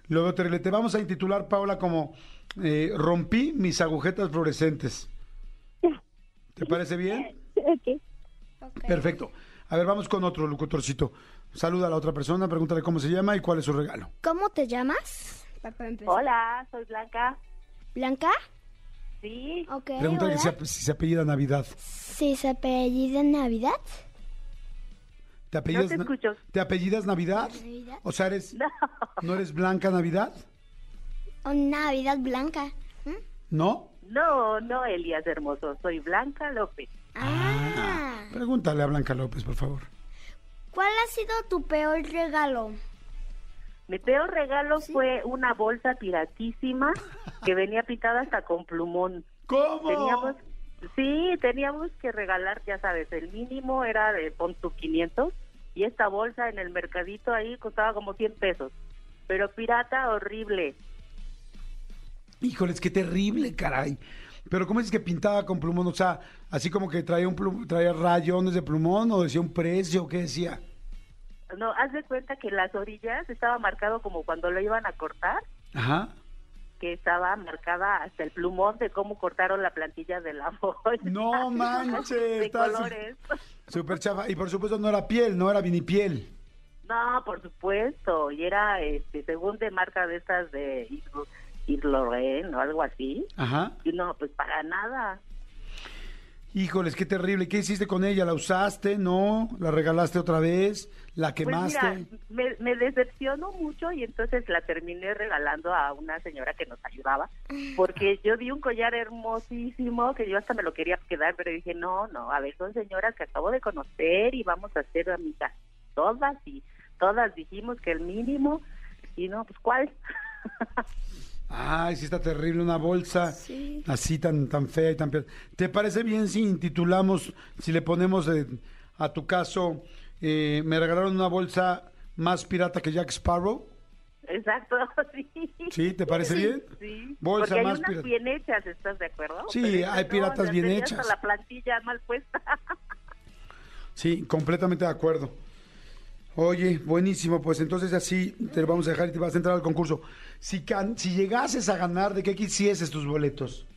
lo veo terrible. Te vamos a intitular, Paola, como eh, Rompí mis agujetas fluorescentes. ¿Te parece bien? ok. Perfecto. A ver, vamos con otro locutorcito. Saluda a la otra persona, pregúntale cómo se llama y cuál es su regalo. ¿Cómo te llamas? Para empezar. Hola, soy Blanca. ¿Blanca? Sí, Ok. Pregúntale si se apellida Navidad. Si se apellida Navidad. ¿Te apellidas, no te Na- escucho. ¿te apellidas Navidad? Navidad. O sea, eres, No, ¿no eres Blanca Navidad? O Navidad Blanca. ¿Mm? ¿No? no, no, Elías hermoso. Soy Blanca López. Ah. Pregúntale a Blanca López, por favor. ¿Cuál ha sido tu peor regalo? Mi peor regalo fue una bolsa piratísima que venía pintada hasta con plumón. ¿Cómo? Teníamos, sí, teníamos que regalar, ya sabes, el mínimo era de pon tu 500 y esta bolsa en el mercadito ahí costaba como 100 pesos. Pero pirata horrible. Híjoles, qué terrible, caray. Pero ¿cómo es que pintaba con plumón? O sea, así como que traía un plum- traía rayones de plumón o decía un precio, ¿qué decía? No, haz de cuenta que las orillas estaba marcado como cuando lo iban a cortar, Ajá. Que estaba marcada hasta el plumón de cómo cortaron la plantilla de la bolsa. No manches, de colores. Súper chafa. Y por supuesto no era piel, no era vinipiel. No, por supuesto. Y era, este, según de marca de estas de Lorraine o algo así. Ajá. Y no, pues para nada. Híjoles, qué terrible. ¿Qué hiciste con ella? ¿La usaste? ¿No? ¿La regalaste otra vez? ¿La Pues quemaste? mira, me, me decepcionó mucho y entonces la terminé regalando a una señora que nos ayudaba, porque yo vi un collar hermosísimo que yo hasta me lo quería quedar, pero dije, no, no, a ver, son señoras que acabo de conocer y vamos a ser amigas todas y todas dijimos que el mínimo y no, pues ¿cuál? Ay, sí está terrible una bolsa Sí. así tan tan fea y tan fea. ¿Te parece bien si intitulamos, si le ponemos eh, a tu caso, eh, me regalaron una bolsa más pirata que Jack Sparrow? Exacto, sí. ¿Sí? ¿Te parece bien? Sí, Bolsa porque hay más unas pirata. bien hechas, ¿estás de acuerdo? Sí, Pero hay piratas bien hasta hechas. la plantilla mal puesta. Sí, completamente de acuerdo. Oye, buenísimo, pues entonces así te vamos a dejar y te vas a entrar al concurso. Si, can- si llegases a ganar, ¿de qué quisieses tus boletos?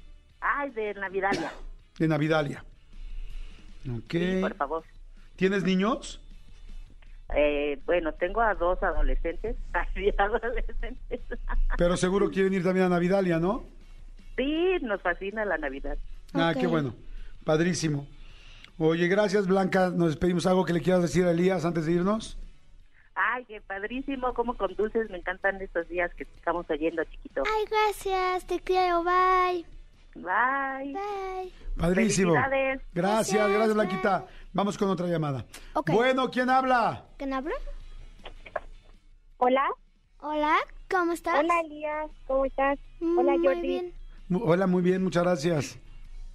Ay, de Navidad ya. De Navidalia. Ok. Sí, por favor. ¿Tienes niños? Eh, bueno, tengo a dos adolescentes. Adolescentes. Pero seguro quieren ir también a Navidalia, ¿no? Sí, nos fascina la Navidad. Ah, qué bueno. Padrísimo. Oye, gracias Blanca. Nos despedimos. ¿Algo que le quieras decir a Elías antes de irnos? Ay, qué padrísimo, cómo conduces. Me encantan estos días que estamos oyendo, chiquito. Ay, gracias, te quiero, bye. Bye. Bye. Padrísimo. Gracias, Gracias, gracias Blanquita. Vamos con otra llamada. Ok. Bueno, ¿quién habla? ¿Quién habla? Hola, Hola, ¿cómo estás? hola Elías, ¿cómo estás? Mm, Hola Muy Jordi, bien. Mu- Hola, muy bien, muchas gracias.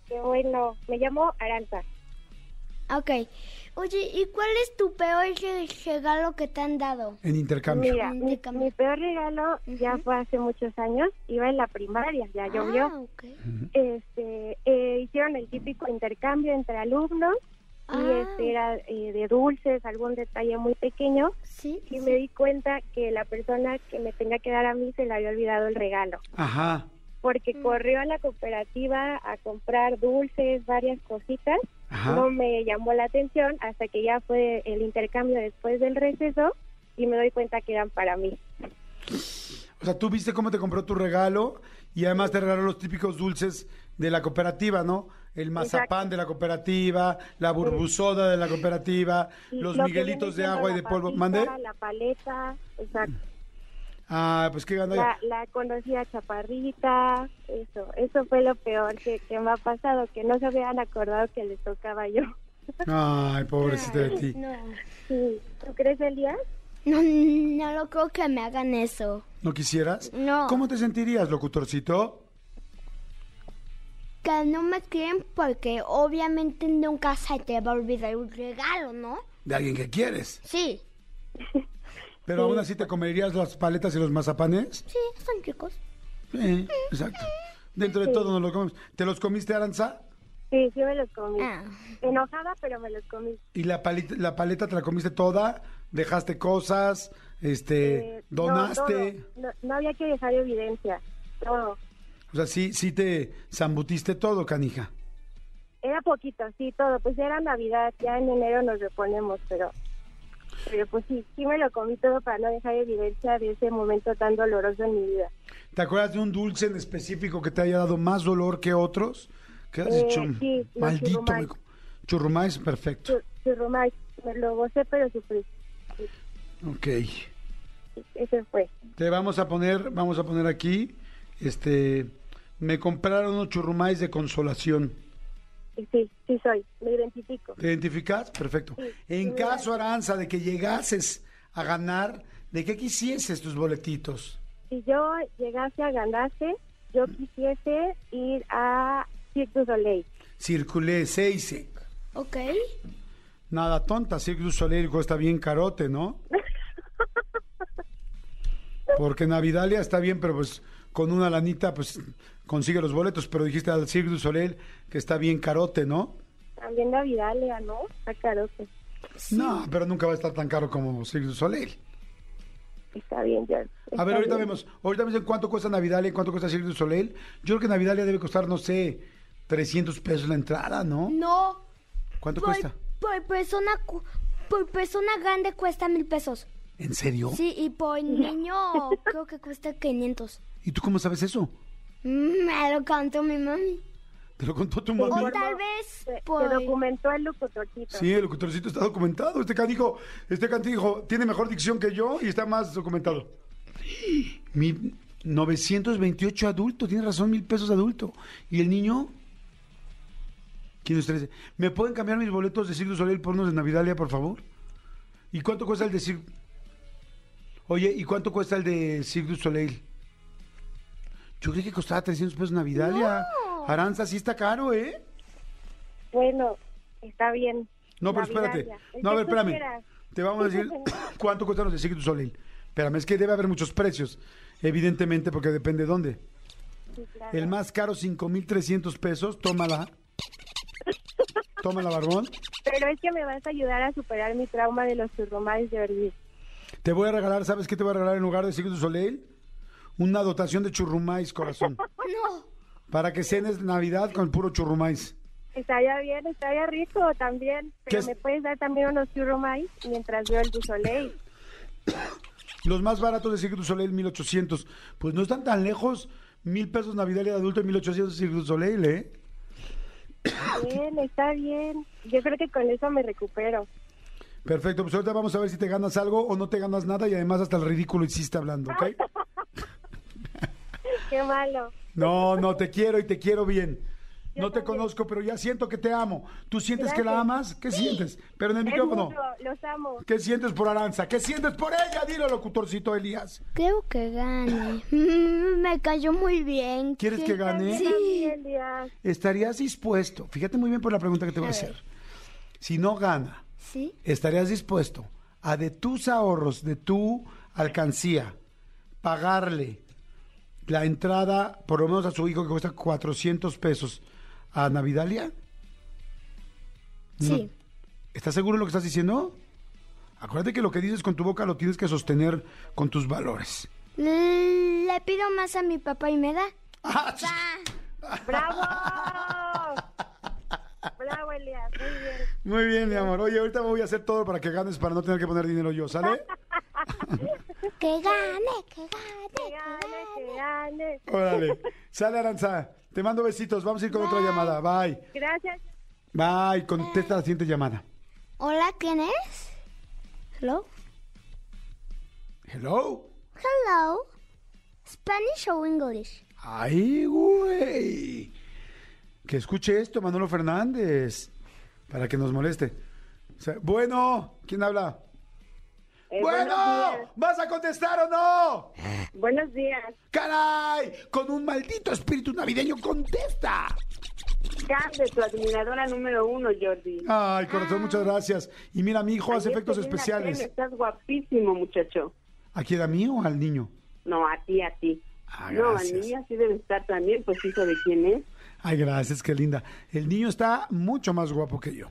qué bueno. Me llamo Aranza. Ok. Oye, ¿y cuál es tu peor re- regalo que te han dado? En intercambio. Mira, mi, Indícame. mi peor regalo ya fue hace muchos años. Iba en la primaria, ya llovió. Ah, ok. Este, eh, hicieron el típico intercambio entre alumnos y Ah. este era eh, de dulces, algún detalle muy pequeño. Sí. Y sí. me di cuenta que la persona que me tenía que dar a mí se le había olvidado el regalo. Ajá. porque Mm. corrió a la cooperativa a comprar dulces, varias cositas. Ajá. No me llamó la atención hasta que ya fue el intercambio después del receso y me doy cuenta que eran para mí. O sea, tú viste cómo te compró tu regalo y además te regaló los típicos dulces de la cooperativa, ¿no? El mazapán Exacto. de la cooperativa, la burbusoda de la cooperativa, Y los lo miguelitos de agua y de polvo. ¿Mande? La paleta, exacto. Ah, pues qué ganda. La, la conocida chaparrita, eso, eso fue lo peor que, que me ha pasado, que no se habían acordado que les tocaba yo. Ay, pobrecita de ti. No. Sí. ¿Tú crees, Elías? No, no lo creo que me hagan eso. ¿No quisieras? No. ¿Cómo te sentirías, locutorcito? Que no me quieren porque obviamente nunca se te va a olvidar un regalo, ¿no? De alguien que quieres. Sí. Pero aún así te comerías las paletas y los mazapanes. Sí, están ricos. Sí, exacto. Dentro de todo nos lo comemos. ¿Te los comiste, Aranza? Sí, sí me los comí. Ah. Enojada, pero me los comí. ¿Y la paleta, la paleta te la comiste toda? ¿Dejaste cosas? Este, Eh, no, ¿Donaste? todo. No, no había que dejar evidencia. Todo. O sea, sí, sí te zambutiste todo, canija. Era poquito, sí, todo. Pues era Navidad, ya en enero nos reponemos, pero... Pero pues sí, sí me lo comí todo para no dejar evidencia de ese momento tan doloroso en mi vida. ¿Te acuerdas de un dulce en específico que te haya dado más dolor que otros? Que has Eh, dicho, sí, maldito. churrumais. me co-". Churrumais, perfecto. Chu- Churrumais, me lo gocé, pero sufrí. Ok. Ese fue. Te vamos a poner, vamos a poner aquí, este, me compraron unos churrumais de consolación. Sí, sí soy, me identifico. ¿Te identificas? Perfecto. Sí, En caso, Aranza, de que llegases a ganar, ¿de qué quisieses tus boletitos? Si yo llegase a ganarse, yo quisiese ir a Cirque du Soleil. Circulé seis. Ok. Nada tonta, Cirque du Soleil cuesta bien carote, ¿no? Porque Navidalia está bien, pero pues con una lanita pues consigue los boletos, pero dijiste al Cirque du Soleil que está bien carote, ¿no? También Navidalia, ¿no? A Carote. No, pero nunca va a estar tan caro como Cirque du Soleil. Está bien, George. A ver, ahorita bien. vemos. Ahorita vemos en cuánto cuesta Navidalia y cuánto cuesta Cirque du Soleil. Yo creo que Navidalia debe costar, no sé, 300 pesos la entrada, ¿no? No, ¿Cuánto por, cuesta? por persona cu- por persona grande cuesta mil pesos. ¿En serio? Sí, y por niño creo que cuesta 500. ¿Y tú cómo sabes eso? Mm, Me lo contó mi mami. ¿Te lo contó tu O mami? tal vez Se, se por... documentó el locutorcito. Sí, el locutorcito está documentado. Este canijo, este canijo tiene mejor dicción que yo y está más documentado. Mi 928 adulto, tiene razón, mil pesos adulto. ¿Y el niño? 513. ¿Me pueden cambiar mis boletos de Cirque du Soleil por unos de Navidalia, por favor? ¿Y cuánto cuesta el de Cirque? Oye, ¿y cuánto cuesta el de Cirque du Soleil? Yo creí que costaba 300 pesos Navidalia. Aranza, sí está caro, ¿eh? Bueno, está bien. No, pero espérate. No, a ver, espérame. quieras. Te vamos a decir cuánto cuestan los de Cirque du Soleil. Espérame, es que debe haber muchos precios, evidentemente, porque depende de dónde. Sí, claro. El más caro, 5,300 pesos. Tómala. Tómala, barbón. Pero es que me vas a ayudar a superar mi trauma de los churrumais, Jordi. Te voy a regalar, ¿sabes qué te voy a regalar en lugar de du Soleil? Una dotación de churrumais, corazón. Para que cenes Navidad con puro churrumais. Estaría bien, estaría rico también. ¿Qué Pero es? me puedes dar también unos churrumais mientras veo el du Soleil. Los más baratos de Cirque du Soleil, 1,800. Pues no están tan lejos. Mil pesos Navidad de adulto y 1,800 Cirque du Soleil, ¿eh? Bien, está bien. Yo creo que con eso me recupero. Perfecto, pues ahorita vamos a ver si te ganas algo o no te ganas nada y además hasta el ridículo hiciste hablando, ¿ok? Qué malo. No, no, te quiero y te quiero bien. Yo No te también. conozco, pero ya siento que te amo. ¿Tú sientes que la amas? ¿Qué sientes? Pero en el micrófono. los amo. ¿Qué sientes por Aranza? ¿Qué sientes por ella? Dilo, locutorcito Elías. creo que gane. Me cayó muy bien. ¿Quieres que gane? Sí. ¿Estarías dispuesto? Fíjate muy bien por la pregunta que te voy a A hacer. Si no gana, Sí. ¿estarías dispuesto a de tus ahorros, de tu alcancía, pagarle la entrada, por lo menos a su hijo que cuesta 400 pesos, a Navidalia? Sí. ¿Estás seguro de lo que estás diciendo? Acuérdate que lo que dices con tu boca lo tienes que sostener con tus valores. Le pido más a mi papá y me da. Ah, ¡Bravo! Bravo, Elías. Muy bien. Muy bien, mi amor. Oye, ahorita voy a hacer todo para que ganes, para no tener que poner dinero yo, ¿sale? Que gane, que Que gane, gane, que gane. gane. Órale. Sale, Aranza. Te mando besitos. Vamos a ir con otra llamada. Bye. Gracias. Bye. Contesta la siguiente llamada. Hola, ¿quién es? Hello. Hello. Hello. Spanish o English? Ay, güey. Que escuche esto, Manolo Fernández. Para que nos moleste. O sea, bueno, ¿quién habla? Eh, bueno. ¿vas a contestar o no? Buenos días. ¡Caray! Con un maldito espíritu navideño, contesta. Cam de tu admiradora número uno, Jordi. Ay, corazón, muchas gracias. Y mira, mi hijo hace Ayer efectos especiales. tele, Estás guapísimo, muchacho. ¿A quién, a mí o al niño? No, a ti, a ti. Ah, no, al niño sí debe estar también, pues hijo de quién es. Ay, gracias, qué linda. El niño está mucho más guapo que yo.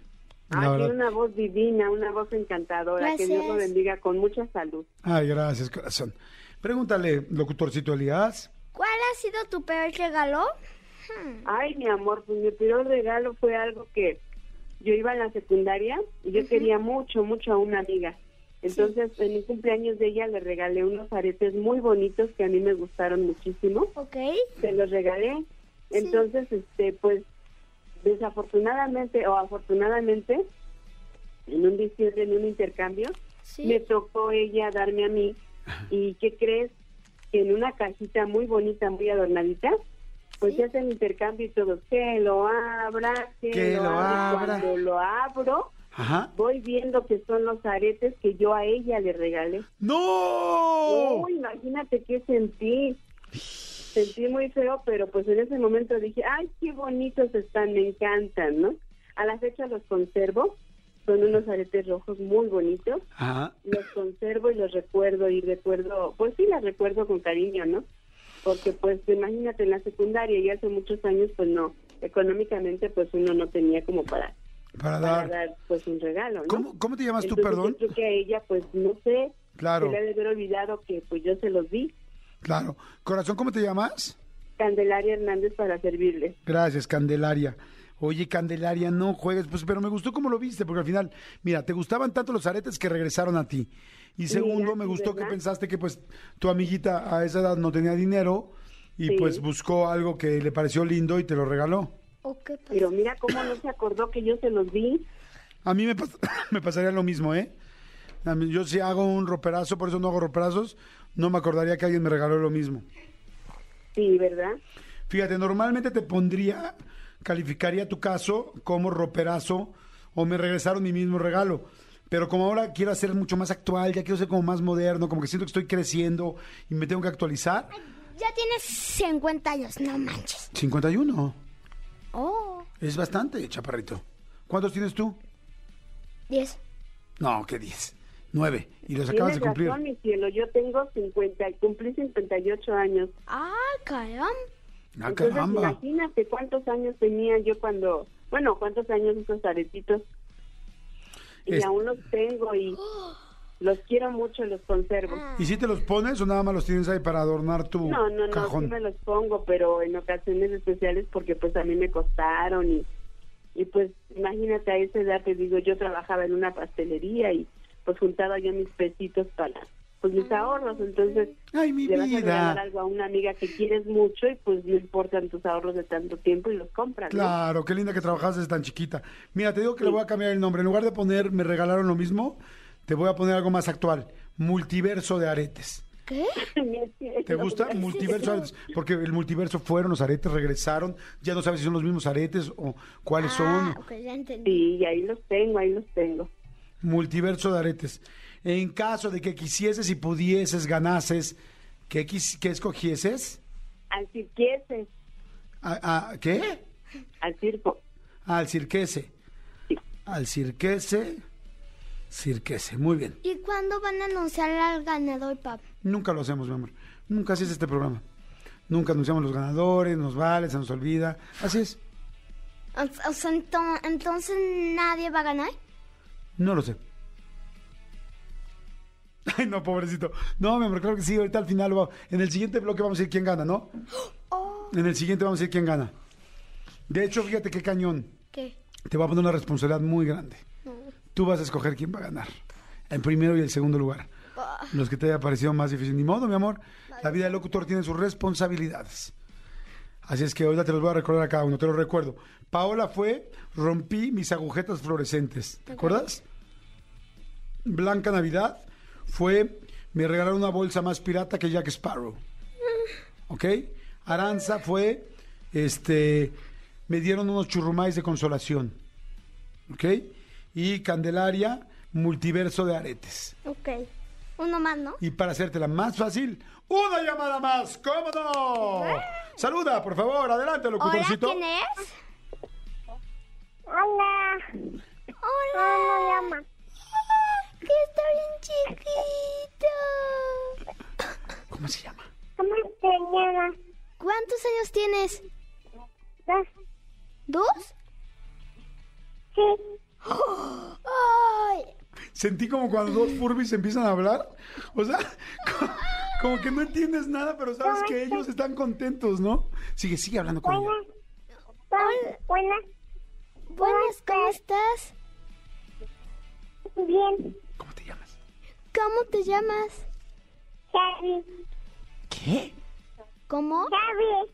Ah, tiene una voz divina, una voz encantadora. Que Dios lo Gracias. bendiga con mucha salud. Ay, gracias, corazón. Pregúntale, locutorcito Elías. ¿Cuál ha sido tu peor regalo? Ay, mi amor, pues mi peor regalo fue algo que yo iba en la secundaria y yo quería mucho, mucho a una amiga. Entonces, en mi cumpleaños de ella le regalé unos aretes muy bonitos que a mí me gustaron muchísimo. Ok. Se los regalé. Entonces, este, pues, desafortunadamente o afortunadamente, en un diciembre, en un intercambio, Sí. me tocó ella darme a mí. ¿Y qué crees? Que en una cajita muy bonita, muy adornadita, pues Sí. se hace el intercambio y todo. Que lo abra, que, Que lo, lo abra. Cuando lo abro, Ajá. voy viendo que son los aretes que yo a ella le regalé. ¡No! Uy, imagínate qué sentí. Sentí muy feo, pero pues en ese momento dije, ay, qué bonitos están, me encantan, ¿no? A la fecha los conservo, son unos aretes rojos muy bonitos, Ajá. los conservo y los recuerdo y recuerdo, pues sí, las recuerdo con cariño, ¿no? Porque pues imagínate, en la secundaria y hace muchos años, pues no, económicamente pues uno no tenía como para, Para para dar. dar pues un regalo, ¿no? ¿Cómo, cómo te llamas tú, perdón? Yo creo que a ella, pues no sé, Claro. Se le haber olvidado que pues yo se los di. Claro. Corazón, ¿cómo te llamas? Candelaria Hernández para servirle. Gracias, Candelaria. Oye, Candelaria, no juegues, pues, pero me gustó cómo lo viste, porque al final, mira, te gustaban tanto los aretes que regresaron a ti. Y segundo, me sí, gustó que pensaste que pues tu amiguita a esa edad no tenía dinero y Sí. pues buscó algo que le pareció lindo y te lo regaló. ¿O qué pasa? Pero mira cómo no se acordó que yo se los di. A mí me, pas- me pasaría lo mismo, ¿eh? A mí- yo si hago un roperazo, por eso no hago roperazos, no me acordaría que alguien me regaló lo mismo. Sí, ¿verdad? Fíjate, normalmente te pondría, calificaría tu caso como roperazo o me regresaron mi mismo regalo. Pero como ahora quiero hacer mucho más actual, ya quiero ser como más moderno, como que siento que estoy creciendo y me tengo que actualizar. Ya tienes 50 años, no manches. 51. Oh, Es bastante, chaparrito. ¿Cuántos tienes tú? 10. No, ¿qué 10? 9. Y los acabas de cumplir. razón, mi cielo. Yo tengo 50, y cumplí 58 años. Ah, caramba. Ah, Entonces, caramba. imagínate cuántos años tenía yo cuando, bueno, cuántos años esos aretitos. Y Es- aún los tengo y los quiero mucho, los conservo. ¿Y si te los pones o nada más los tienes ahí para adornar tu No, no, no, cajón? sí me los pongo, pero en ocasiones especiales porque pues a mí me costaron y, y pues imagínate a esa edad te digo, yo trabajaba en una pastelería y pues juntaba yo mis pesitos para pues mis ahorros, entonces Ay, mi le vas a regalar algo a una amiga que quieres mucho y pues no importan tus ahorros de tanto tiempo y los compras, ¿no? Claro, qué linda que trabajas desde tan chiquita. Mira, te digo que le voy a cambiar el nombre. En lugar de poner me regalaron lo mismo, te voy a poner algo más actual. Multiverso de aretes. ¿Qué? ¿Te gusta? Multiverso de aretes. Porque el multiverso fueron, los aretes regresaron. Ya no sabes si son los mismos aretes o cuáles Ah, son. ok, ya entendí. Sí, y ahí los tengo, ahí los tengo. Multiverso de aretes. En caso de que quisieses y pudieses, ganases, ¿qué, quis- qué escogieses? Al cirquese, ¿A, a- qué? al circo. Al cirquese. Al cirquese. Cirquese. Muy bien. ¿Y cuándo van a anunciar al ganador, pap? Nunca lo hacemos, mi amor. Nunca así es este programa. Nunca anunciamos los ganadores, nos vale, se nos olvida. Así es. O, o sea, ento- entonces nadie va a ganar. No lo sé. Ay, no, pobrecito. No, mi amor, claro que sí. Ahorita al final, va- en el siguiente bloque vamos a decir quién gana, ¿no? En el siguiente vamos a decir quién gana. De hecho, fíjate qué cañón. ¿Qué? Te va a poner una responsabilidad muy grande. Tú vas a escoger quién va a ganar. El primero y el segundo lugar. Los que te haya parecido más difícil. Ni modo, mi amor. La vida del locutor tiene sus responsabilidades. Así es que ahorita te los voy a recordar a cada uno. Te lo recuerdo. Paola fue, rompí mis agujetas fluorescentes. ¿Te acuerdas? Blanca Navidad fue, me regalaron una bolsa más pirata que Jack Sparrow. ¿Ok? Aranza fue, este, me dieron unos churrumais de consolación. ¿Ok? Y Candelaria, multiverso de aretes. Ok. Uno más, ¿no? Y para hacértela más fácil, una llamada más. ¿Cómo no? Saluda, por favor. Adelante, Hola, locutorcito. ¿quién es? Hola. Hola. ¿Cómo me llamas? Que está bien chiquito. ¿Cómo se llama? ¿Cuántos años tienes? Dos. ¿Dos? Sí. ¡Ay! Sentí como cuando dos Furbies empiezan a hablar. O sea, como, como que no entiendes nada, pero sabes que ellos están contentos, ¿no? Sigue, sigue hablando con ella. Buenas. Buenas. Buenas, ¿cómo estás? Bien. ¿Cómo te llamas? ¿Cómo te llamas? Gaby. ¿Qué? ¿Cómo? Gaby.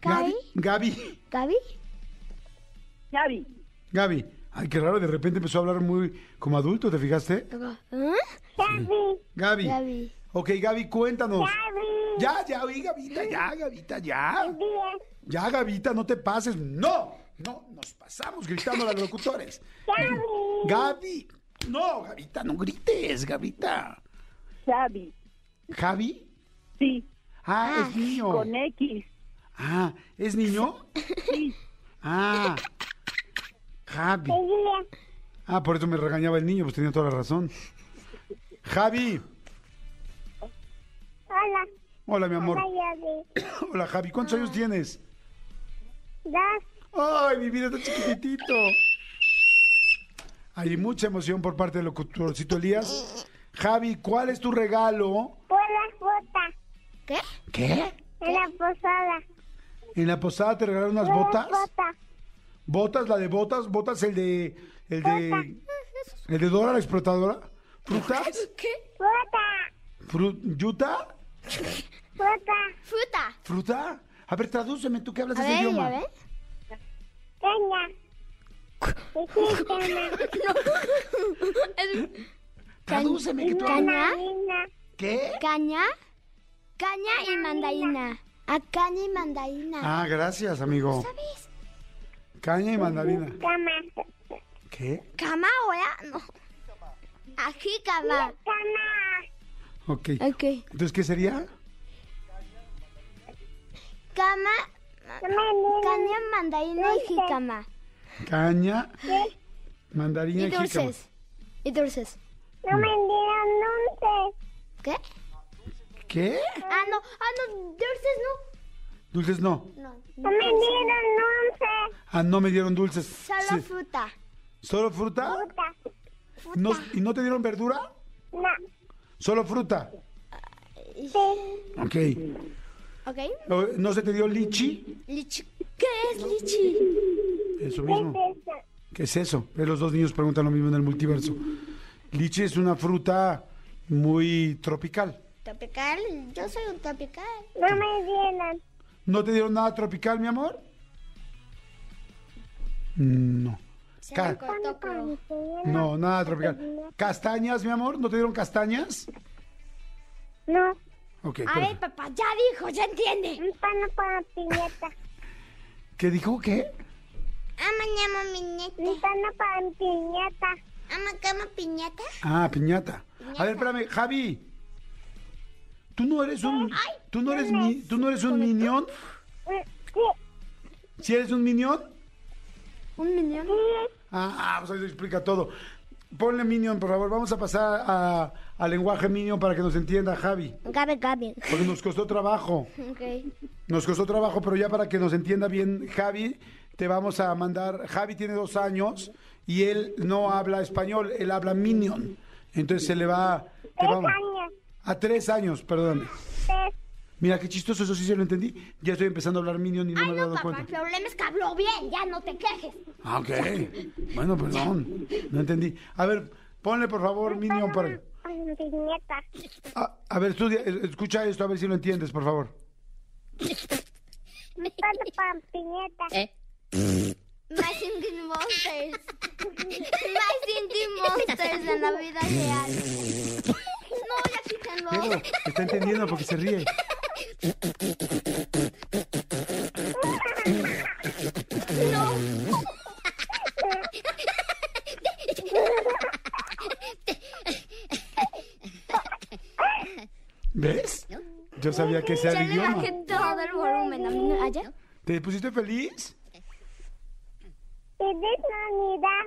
¿Gaby? Gaby. ¿Gaby? Xavi, Gaby. Ay, qué raro, de repente empezó a hablar muy como adulto, ¿te fijaste? ¿Eh? Gaby. Gaby. Gaby. Ok, Gaby, cuéntanos. Gaby. Ya, ya, oí, Gavita, ya, Gavita, ya. Ya, Gavita, no te pases. No, no, nos pasamos gritando a los locutores. Gaby. Gaby. No, Gavita, no grites, Gavita. Xavi, ¿Javi? sí, Ah, es niño. con X, Ah, ¿es niño? sí. Ah, Javi. Ah, por eso me regañaba el niño, pues tenía toda la razón. Javi. Hola. Hola, mi amor. Hola, Gaby. Hola, Javi. ¿Cuántos años tienes? Dos. Ay, mi vida está chiquitito. Hay mucha emoción por parte del locutorcito Elías. Javi, ¿cuál es tu regalo? Por la bota. ¿Qué? ¿Qué? En la posada. ¿En la posada te regalaron unas botas? la bota. ¿Botas? ¿La de botas? ¿Botas el de... el de... el de Dora la explotadora? ¿Frutas? ¿Qué? Bota. Fru- ¿Yuta? Bota. Fruta. ¿Fruta? A ver, tradúceme, tú que hablas A ese ver, idioma. a ver. Caña. Mexicana. Tradúceme, que tú hablas. Caña. ¿Qué? Caña. Caña y mandarina. A caña y mandarina. Ah, gracias, amigo. ¿Sabes? Caña y mandarina. Cama. ¿Qué? ¿Cama o? No. Aquí cama. Cama. Ok. Ok. Entonces, ¿qué sería? Cama. Mandarina. Caña, mandarina y jícama. Caña, mandarina Y jícama. dulces. Y dulces. No me dieron dulces. ¿Qué? ¿Qué? Ah, no. Ah, no. Dulces no. Dulces no. No. No me dieron dulces. Ah, no me dieron dulces. Solo Sí. fruta. ¿Solo fruta? Fruta. No- ¿Y no te dieron verdura? No. Solo fruta. Sí. Ok. ¿Ok? ¿No se te dio lichi? Lichi. ¿Qué es lichi? Eso ¿Qué mismo. es eso? ¿Qué es eso? Los dos niños preguntan lo mismo en el multiverso. Lichi es una fruta muy tropical. Tropical. Yo soy un tropical. No me dieron. ¿No te dieron nada tropical, mi amor? No. Se Ca- me cortó, creo. No, nada tropical. ¿Castañas, mi amor? ¿No te dieron castañas? No. Ok, A ver, papá, ya dijo, ya entiende. Un pan para piñata. ¿Qué dijo? ¿Qué? Ama, llama piñata. Pan para piñata. Ama, cama piñata. Ah, piñata. A ver, espérame, Javi. ¿Tú no eres un... ¿Tú no eres, mi- ¿tú no eres un minión? Mm, Sí. ¿Si eres un minión? Un millón. Ah, pues ahí se explica todo. Ponle minion, por favor. Vamos a pasar a, a lenguaje minion para que nos entienda Javi. Gabe, Gabe. Porque nos costó trabajo. Ok. Nos costó trabajo, pero ya para que nos entienda bien Javi, te vamos a mandar. Javi tiene dos años y él no habla español, él habla minion. Entonces se le va. te Tres vamos- años. a tres años, perdóname. Tres. Mira qué chistoso, eso sí se lo entendí. Ya estoy empezando a hablar minion y no Ay, me había no, dado papá, el cuenta. problema es que habló bien, ya no te quejes. Ah, ok. Bueno, perdón. No entendí. A ver, ponle por favor minion para. Piñata. Ah, a ver, estudia, eh, escucha esto a ver si lo entiendes, por favor. Piñata. My Singing Monsters. My Singing Monsters en la vida real. No, ya quítenlo. Pero está entendiendo porque se ríe. ¿Ves? Yo sabía que ese era Ya el le idioma. bajé todo el volumen. ¿A mí no-. ¿Te pusiste feliz? Feliz Navidad.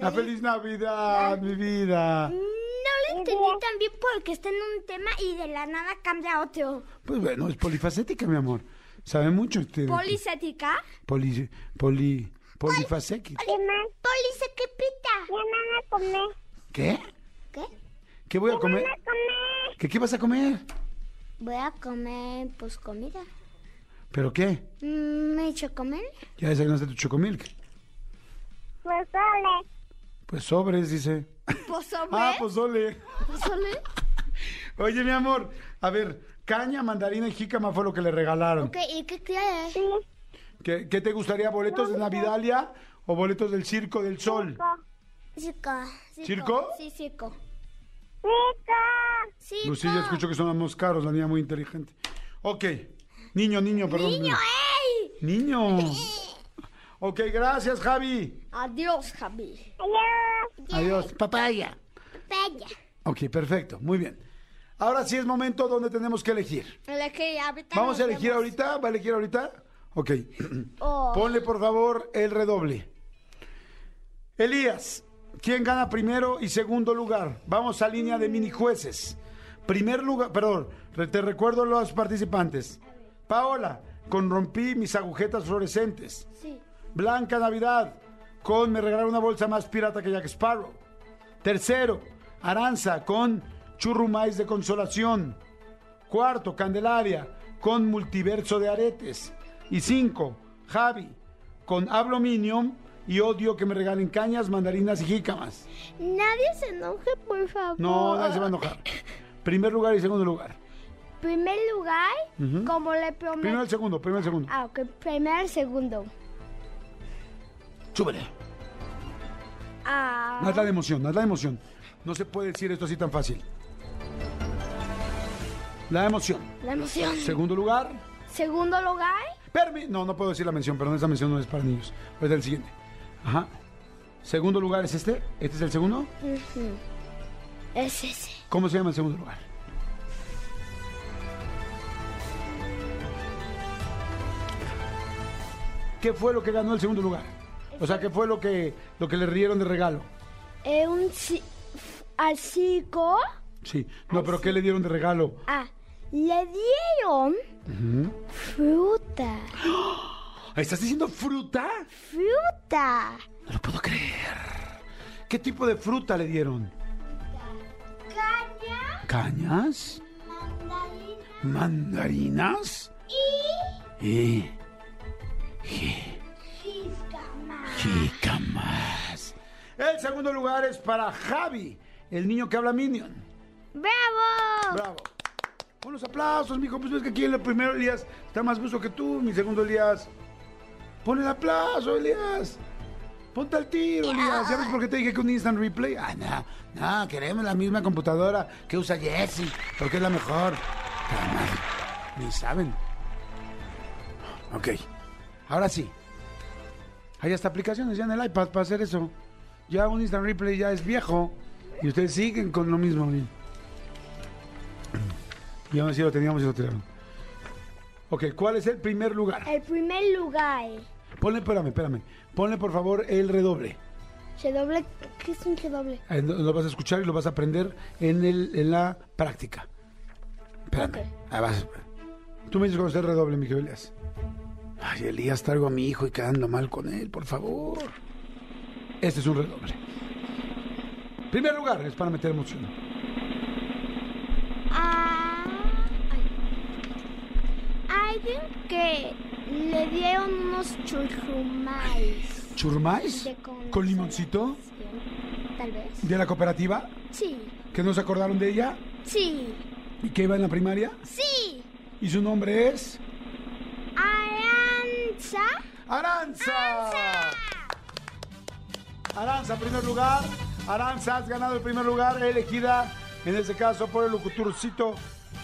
¡A feliz Navidad, mi vida! No lo entendí tan bien porque está en un tema y de la nada cambia a otro. Pues bueno, es polifacética, mi amor. Sabe mucho. Este, Policética. poli, poli, polifacética. ¿Qué más? Polisequipita. Ya van a comer. ¿Qué? ¿Qué? ¿Qué voy a comer? Van a comer. ¿Qué, ¿Qué vas a comer? Voy a comer, pues, comida. ¿Pero qué? Mm, ¿Me he hecho comer? ¿Ya desayunaste tu chocomilk? Pozole. Pues sobres, dice. ¿Pozole? Ah, pozole. ¿Pozole? Oye, mi amor, a ver, caña, mandarina y jícama fue lo que le regalaron. Ok, ¿y qué quieres? ¿Qué, qué te gustaría? ¿Boletos de Navidalia o boletos del Circo del Sol? Circo. ¿Circo? Sí, circo. Circo. Lucía, escucho que son más caros, la niña muy inteligente. Ok, niño, niño, perdón. ¡Niño, ey! Niño. Ok, gracias, Javi. Adiós, Javi. Adiós. Adiós. Papaya. Bella. Ok, perfecto, muy bien. Ahora sí es momento donde tenemos que elegir. Elegí ahorita. ¿Vamos a elegir vemos. ahorita? ¿Va a elegir ahorita? Ok. Oh. Ponle por favor el redoble. Elías, ¿quién gana primero y segundo lugar? Vamos a línea de mini jueces. Primer lugar, perdón, te recuerdo los participantes. Paola, con rompí mis agujetas fluorescentes. Sí. Blanca Navidad, con me regalaron una bolsa más pirata que Jack Sparrow. Tercero, Aranza con churrumais de consolación. Cuarto, Candelaria con multiverso de aretes. Y cinco, Javi con ablominium y odio que me regalen cañas, mandarinas y jícamas. Nadie se enoje, por favor. No, nadie se va a enojar. Primer lugar y segundo lugar. Primer lugar, como le prometí. Primero el segundo, primero el segundo. Ah, ok. Primer, segundo. Súbele. Ah. Nada de emoción, nada de emoción. No se puede decir esto así tan fácil. La emoción. La emoción. Segundo lugar. Segundo lugar, Permi. No, no puedo decir la mención, perdón, esa mención no es para niños. Es el siguiente. Ajá. Segundo lugar es este. ¿Este es el segundo? es ese. ¿Cómo se llama el segundo lugar? ¿Qué fue lo que ganó el segundo lugar? O sea, ¿qué fue lo que, lo que le rieron de regalo? Eh, un al circo. Sí. No, pero ¿qué le dieron de regalo? Ah, le dieron fruta. ¿Estás diciendo fruta? Fruta. No lo puedo creer. ¿Qué tipo de fruta le dieron? Caña, ¿Cañas? mandarina ¿Mandarinas? y Y... jícama. Jícamas. El segundo lugar es para Javi, el niño que habla Minion. ¡Bravo! Bravo. Unos aplausos, mijo. Pues ves que aquí en el primero Elías está más buzo que tú, mi segundo Elías. Pon el aplauso, Elías. Ponte al tiro, Elías. ¿Sabes por qué te dije que un instant replay? Ah, no, no, queremos la misma computadora que usa Jesse, porque es la mejor. Ni saben. Ok, ahora sí. Hay hasta aplicaciones ya en el iPad para hacer eso. Ya un instant replay ya es viejo. Y ustedes siguen con lo mismo. ¿sí? Y aún así lo teníamos y lo tiraron. Ok, ¿cuál es el primer lugar? El primer lugar. Ponle, espérame, espérame. Ponle por favor el redoble. Redoble. ¿Qué es un redoble? Eh, Lo vas a escuchar y lo vas a aprender en, el, en la práctica. Espérame. Ahí vas. Tú me dices cuando esté el redoble, mi querido Elías. Ay, Elías, traigo a mi hijo y quedando mal con él, por favor. Este es un redoble. Primer lugar, es para meter emoción. Ah, ay. Alguien que le dieron unos churrumais. ¿Churmais? Con- ¿Con limoncito? Tal vez. ¿De la cooperativa? Sí. ¿Que no se acordaron de ella? Sí. ¿Y que iba en la primaria? Sí. ¿Y su nombre es? Aranza. ¡Aranza! Aranza, primer lugar. Aranza, has ganado el primer lugar, elegida en este caso por el locutorcito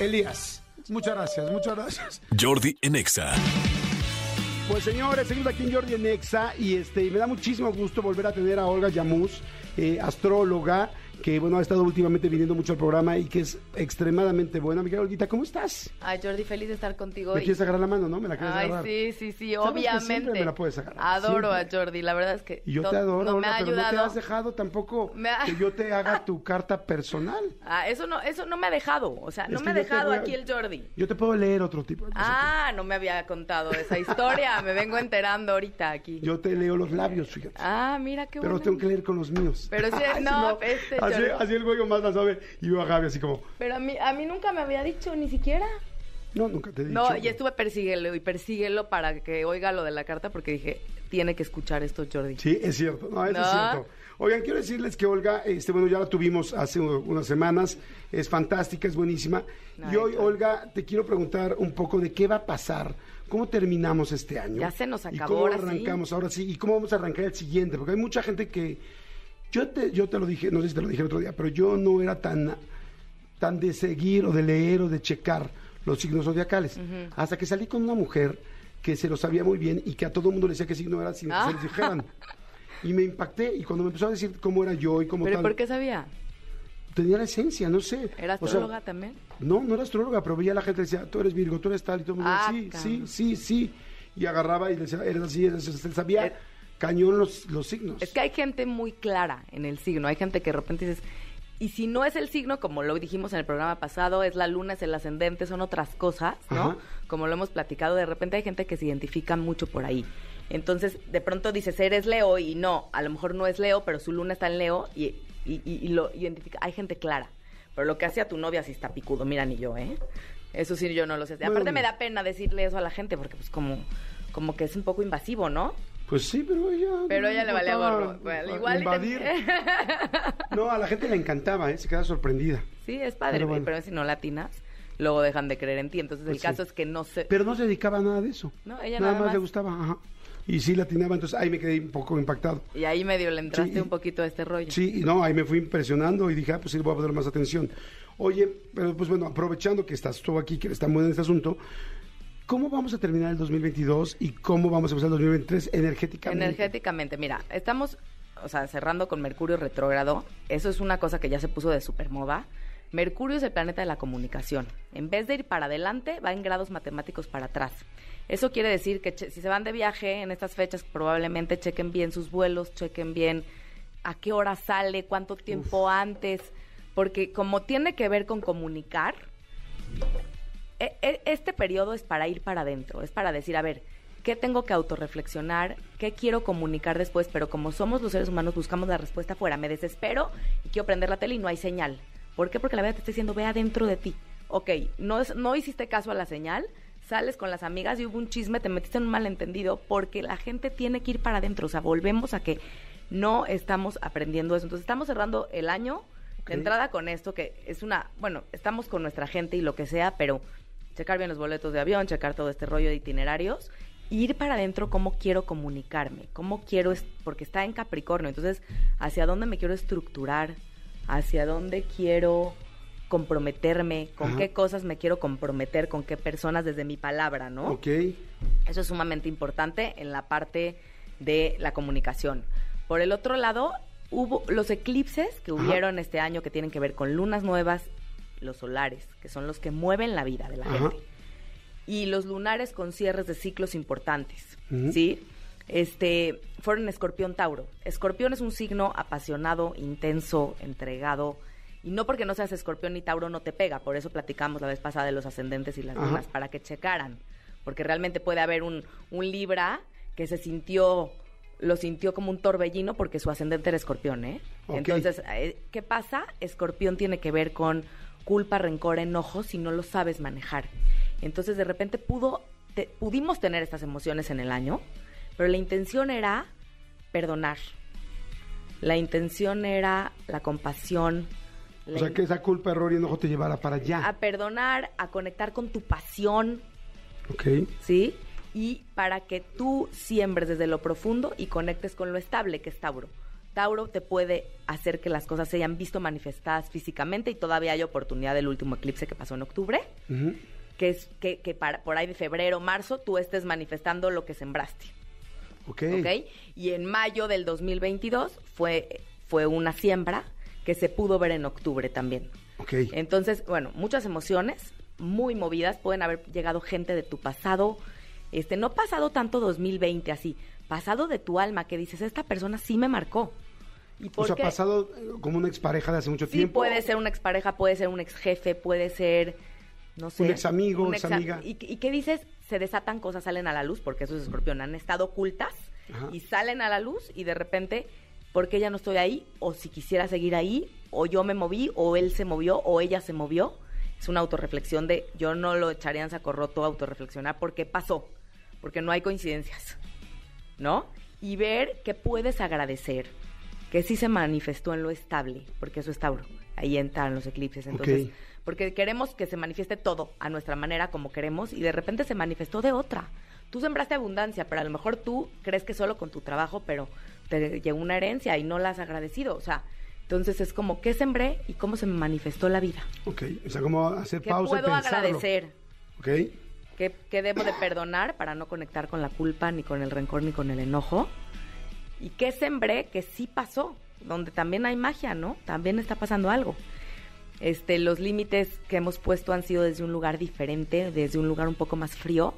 Elías. Muchas gracias, muchas gracias. Jordi en Exa. Pues señores, seguimos aquí en Jordi en Exa y este y me da muchísimo gusto volver a tener a Olga Yamuz, eh, astróloga, que bueno ha estado últimamente viniendo mucho al programa y que es extremadamente buena. Miguel Olguita, ¿cómo estás? Ay, Jordi, feliz de estar contigo. ¿Me y- quieres agarrar la mano, no? ¿Me la quieres Ay, agarrar? sí, sí, sí, obviamente. me la puedes agarrar, Adoro siempre. a Jordi, la verdad es que Y yo no- te adoro, no me Olga, ha pero no te has dejado tampoco ha- que yo te haga tu carta personal. Ah, eso no, eso no me ha dejado, o sea, Es no me ha dejado a- aquí el Jordi. Yo te puedo leer otro tipo de cosas. Ah, no me había contado esa historia, me vengo enterando ahorita aquí. Yo te leo los labios, fíjate. Ah, mira qué pero bueno. los tengo que leer con los míos. Pero sí, Ay, no, este así, así el güey más la sabe. Y yo a Gaby así como, Pero a mí, a mí nunca me había dicho ni siquiera. no, nunca te he dicho. No, y estuve persíguelo y persíguelo para que oiga lo de la carta porque dije, tiene que escuchar esto Jordi. Sí, es cierto. No, eso es ¿No? cierto. Oigan, quiero decirles que Olga, este, bueno, ya la tuvimos hace unas semanas. Es fantástica, es buenísima. y hoy, Olga, te quiero preguntar un poco de qué va a pasar. ¿Cómo terminamos este año? Ya se nos ¿Y acabó, cómo ahora sí. arrancamos ahora sí? ¿Y cómo vamos a arrancar el siguiente? Porque hay mucha gente que... Yo te, yo te lo dije, no sé si te lo dije el otro día, pero yo no era tan, tan de seguir o de leer o de checar los signos zodiacales. Hasta que salí con una mujer que se lo sabía muy bien y que a todo el mundo le decía qué signo era sin que Ah. se les dijeran. Y me impacté y cuando me empezó a decir cómo era yo y cómo ¿Pero tal, por qué sabía? tenía la esencia, no sé. ¿Era O sea, astróloga también? no, no era astróloga, pero veía a la gente decía, tú eres Virgo, tú eres tal, y todo el mundo Ah, decía, sí, sí, sí, sí. Y agarraba y decía, eres así, eres así. Sabía cañón los, los signos. Es que hay gente muy clara en el signo. Hay gente que de repente dices, Y si no es el signo, como lo dijimos en el programa pasado, es la luna, es el ascendente, son otras cosas, ¿no? Ajá. Como lo hemos platicado, de repente hay gente que se identifica mucho por ahí. Entonces, de pronto dices, eres Leo y no, a lo mejor no es Leo, pero su luna está en Leo y, y- y- y lo identifica. Hay gente clara. Pero lo que hace a tu novia sí está picudo, mira, ni yo, ¿eh? Eso sí, yo no lo sé. Bueno. Aparte me da pena decirle eso a la gente porque pues como, como que es un poco invasivo, ¿no? Pues sí, pero ella. Pero ella le valía gorro. Bueno, igual te- Invadir. No, a la gente le encantaba, ¿eh? Se queda sorprendida. Sí, es padre, Pero pero, bueno. si no latinas, luego dejan de creer en ti. Entonces Pues el sí. caso es que no se... Pero no se dedicaba a nada de eso. No, ella nada, nada más, más. le gustaba, ajá. Y sí latinaba, entonces ahí me quedé un poco impactado. Y ahí medio le entraste Sí, un poquito a este rollo. Sí, no, ahí me fui impresionando y dije, ah, pues sí, le voy a poner más atención. Oye, pero pues bueno, aprovechando que estás tú aquí, que está muy en este asunto, ¿cómo vamos a terminar el 2022 y cómo vamos a empezar el 2023 energéticamente? Energéticamente, mira, estamos, o sea, cerrando con Mercurio retrógrado. Eso es una cosa que ya se puso de supermoda. Mercurio es el planeta de la comunicación. En vez de ir para adelante, va en grados matemáticos para atrás. Eso quiere decir que si se van de viaje en estas fechas, probablemente chequen bien sus vuelos, chequen bien a qué hora sale, cuánto tiempo antes, porque como tiene que ver con comunicar, este periodo es para ir para adentro, es para decir, a ver, ¿qué tengo que autorreflexionar? ¿Qué quiero comunicar después? Pero como somos los seres humanos, buscamos la respuesta afuera. Me desespero y quiero prender la tele y no hay señal. ¿Por qué? Porque la vida te está diciendo, ve adentro de ti. Ok, no, es- no hiciste caso a la señal, sales con las amigas y hubo un chisme, te metiste en un malentendido, porque la gente tiene que ir para adentro. O sea, volvemos a que no estamos aprendiendo eso. Entonces, estamos cerrando el año de entrada con esto, que es una, bueno, estamos con nuestra gente y lo que sea, pero checar bien los boletos de avión, checar todo este rollo de itinerarios, ir para adentro cómo quiero comunicarme, cómo quiero, porque está en Capricornio, entonces, hacia dónde me quiero estructurar, hacia dónde quiero comprometerme, con Ajá. qué cosas me quiero comprometer, con qué personas desde mi palabra, ¿no? Ok. Eso es sumamente importante en la parte de la comunicación. Por el otro lado, hubo los eclipses que Ajá. hubieron este año que tienen que ver con lunas nuevas, los solares, que son los que mueven la vida de la Ajá. gente. Y los lunares con cierres de ciclos importantes. ¿sí? Este, fueron Escorpión Tauro. Escorpión es un signo apasionado, intenso, entregado. Y no porque no seas escorpión ni Tauro no te pega. Por eso platicamos la vez pasada de los ascendentes y las lunas, para que checaran. Porque realmente puede haber un, un Libra que se sintió, lo sintió como un torbellino porque su ascendente era escorpión, ¿eh? Entonces, eh, ¿qué pasa? Escorpión tiene que ver con culpa, rencor, enojo si no lo sabes manejar. Entonces, de repente pudo, te- pudimos tener estas emociones en el año, pero la intención era perdonar. La intención era la compasión. O la sea, que esa culpa, error y enojo te llevara para allá. a perdonar, a conectar con tu pasión, Ok. ¿sí? Y para que tú siembres desde lo profundo y conectes con lo estable, que es Tauro. Tauro te puede hacer que las cosas se hayan visto manifestadas físicamente y todavía hay oportunidad del último eclipse que pasó en octubre, que es que, que para, por ahí de febrero, marzo, tú estés manifestando lo que sembraste. Ok. ¿ok? Y en mayo del 2022 fue, fue una siembra que se pudo ver en octubre también. Ok. Entonces, bueno, muchas emociones muy movidas, pueden haber llegado gente de tu pasado, este, no pasado tanto 2020 así, pasado de tu alma, que dices, esta persona sí me marcó. ¿Y O por sea, qué? pasado eh, como una expareja de hace mucho Sí, tiempo. puede ser una expareja, puede ser un ex jefe, puede ser, no sé. Un examigo, un exa- examiga. ¿Y, ¿Y qué dices? Se desatan cosas, salen a la luz, porque eso es escorpión, han estado ocultas Ajá. y salen a la luz y de repente, ¿por qué ya no estoy ahí? O si quisiera seguir ahí, o yo me moví, o él se movió, o ella se movió. Es una autorreflexión de, yo no lo echaría en saco roto autorreflexionar porque pasó, porque no hay coincidencias, ¿no? Y ver que puedes agradecer, que sí se manifestó en lo estable, porque eso es Tauro. Ahí entran los eclipses. Entonces, porque queremos que se manifieste todo a nuestra manera como queremos y de repente se manifestó de otra. Tú sembraste abundancia, pero a lo mejor tú crees que solo con tu trabajo, pero te llegó una herencia y no la has agradecido. O sea, entonces es como, ¿qué sembré y cómo se me manifestó la vida? Ok. O sea, como hacer ¿Qué pausa y puedo agradecer? Ok. ¿Qué, qué debo de perdonar para no conectar con la culpa, ni con el rencor, ni con el enojo? ¿Y qué sembré que sí pasó? Donde también hay magia, ¿no? También está pasando algo. Este, los límites que hemos puesto han sido desde un lugar diferente, desde un lugar un poco más frío.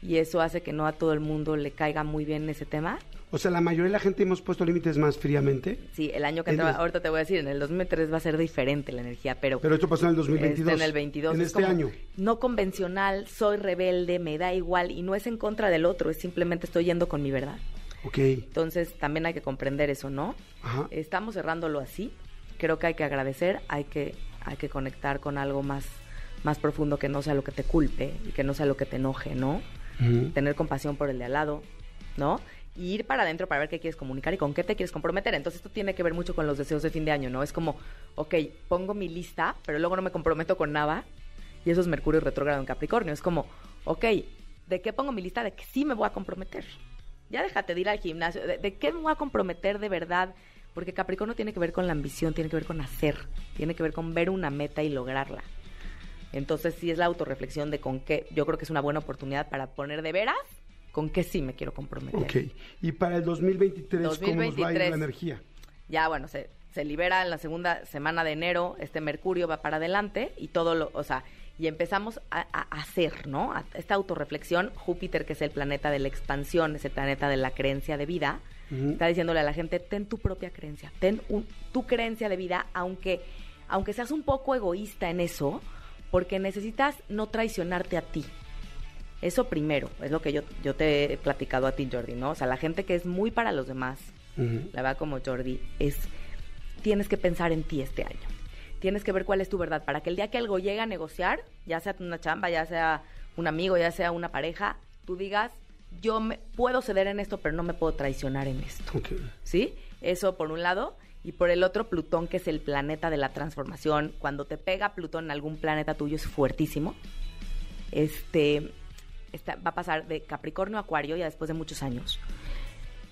y eso hace que no a todo el mundo le caiga muy bien ese tema. O sea, la mayoría de la gente hemos puesto límites más fríamente. Sí, el año que En entra, ahorita te voy a decir, en el 2003 va a ser diferente la energía, pero... Pero esto pasó en el 2022. Este, en el 22. En es este como, año. No convencional, soy rebelde, me da igual y no es en contra del otro, es simplemente estoy yendo con mi verdad. Ok. Entonces también hay que comprender eso, ¿no? Ajá. Estamos cerrándolo así. Creo que hay que agradecer, hay que, hay que conectar con algo más, más profundo que no sea lo que te culpe y que no sea lo que te enoje, ¿no? Tener compasión por el de al lado, ¿no? Y ir para adentro para ver qué quieres comunicar y con qué te quieres comprometer. Entonces esto tiene que ver mucho con los deseos de fin de año, ¿no? Es como, ok, pongo mi lista, pero luego no me comprometo con nada. Y eso es Mercurio retrógrado en Capricornio. Es como, ok, ¿de qué pongo mi lista? De que sí me voy a comprometer. Ya déjate de ir al gimnasio. ¿De, de qué me voy a comprometer de verdad? Porque Capricornio tiene que ver con la ambición, tiene que ver con hacer, tiene que ver con ver una meta y lograrla. Entonces sí es la autorreflexión de con qué, yo creo que es una buena oportunidad para poner de veras con qué sí me quiero comprometer. Ok. Y para el 2023, ¿cómo nos va a ir 2023. la energía? Ya, bueno, se, se libera en la segunda semana de enero, este Mercurio va para adelante y todo lo, o sea, y empezamos a, a hacer, ¿no? A- esta autorreflexión, Júpiter, que es el planeta de la expansión, es el planeta de la creencia de vida, está diciéndole a la gente, ten tu propia creencia, ten un- tu creencia de vida, aunque, aunque seas un poco egoísta en eso, porque necesitas no traicionarte a ti. Eso primero, es lo que yo, yo te he platicado a ti, Jordi, ¿no? O sea, la gente que es muy para los demás, la verdad como Jordi, es tienes que pensar en ti este año. Tienes que ver cuál es tu verdad para que el día que algo llegue a negociar, ya sea una chamba, ya sea un amigo, ya sea una pareja, tú digas, yo me, puedo ceder en esto, pero no me puedo traicionar en esto. Ok. ¿Sí? Eso por un lado. Y por el otro, Plutón, que es el planeta de la transformación. Cuando te pega Plutón en algún planeta tuyo es fuertísimo. Este está- va a pasar de Capricornio a Acuario ya después de muchos años.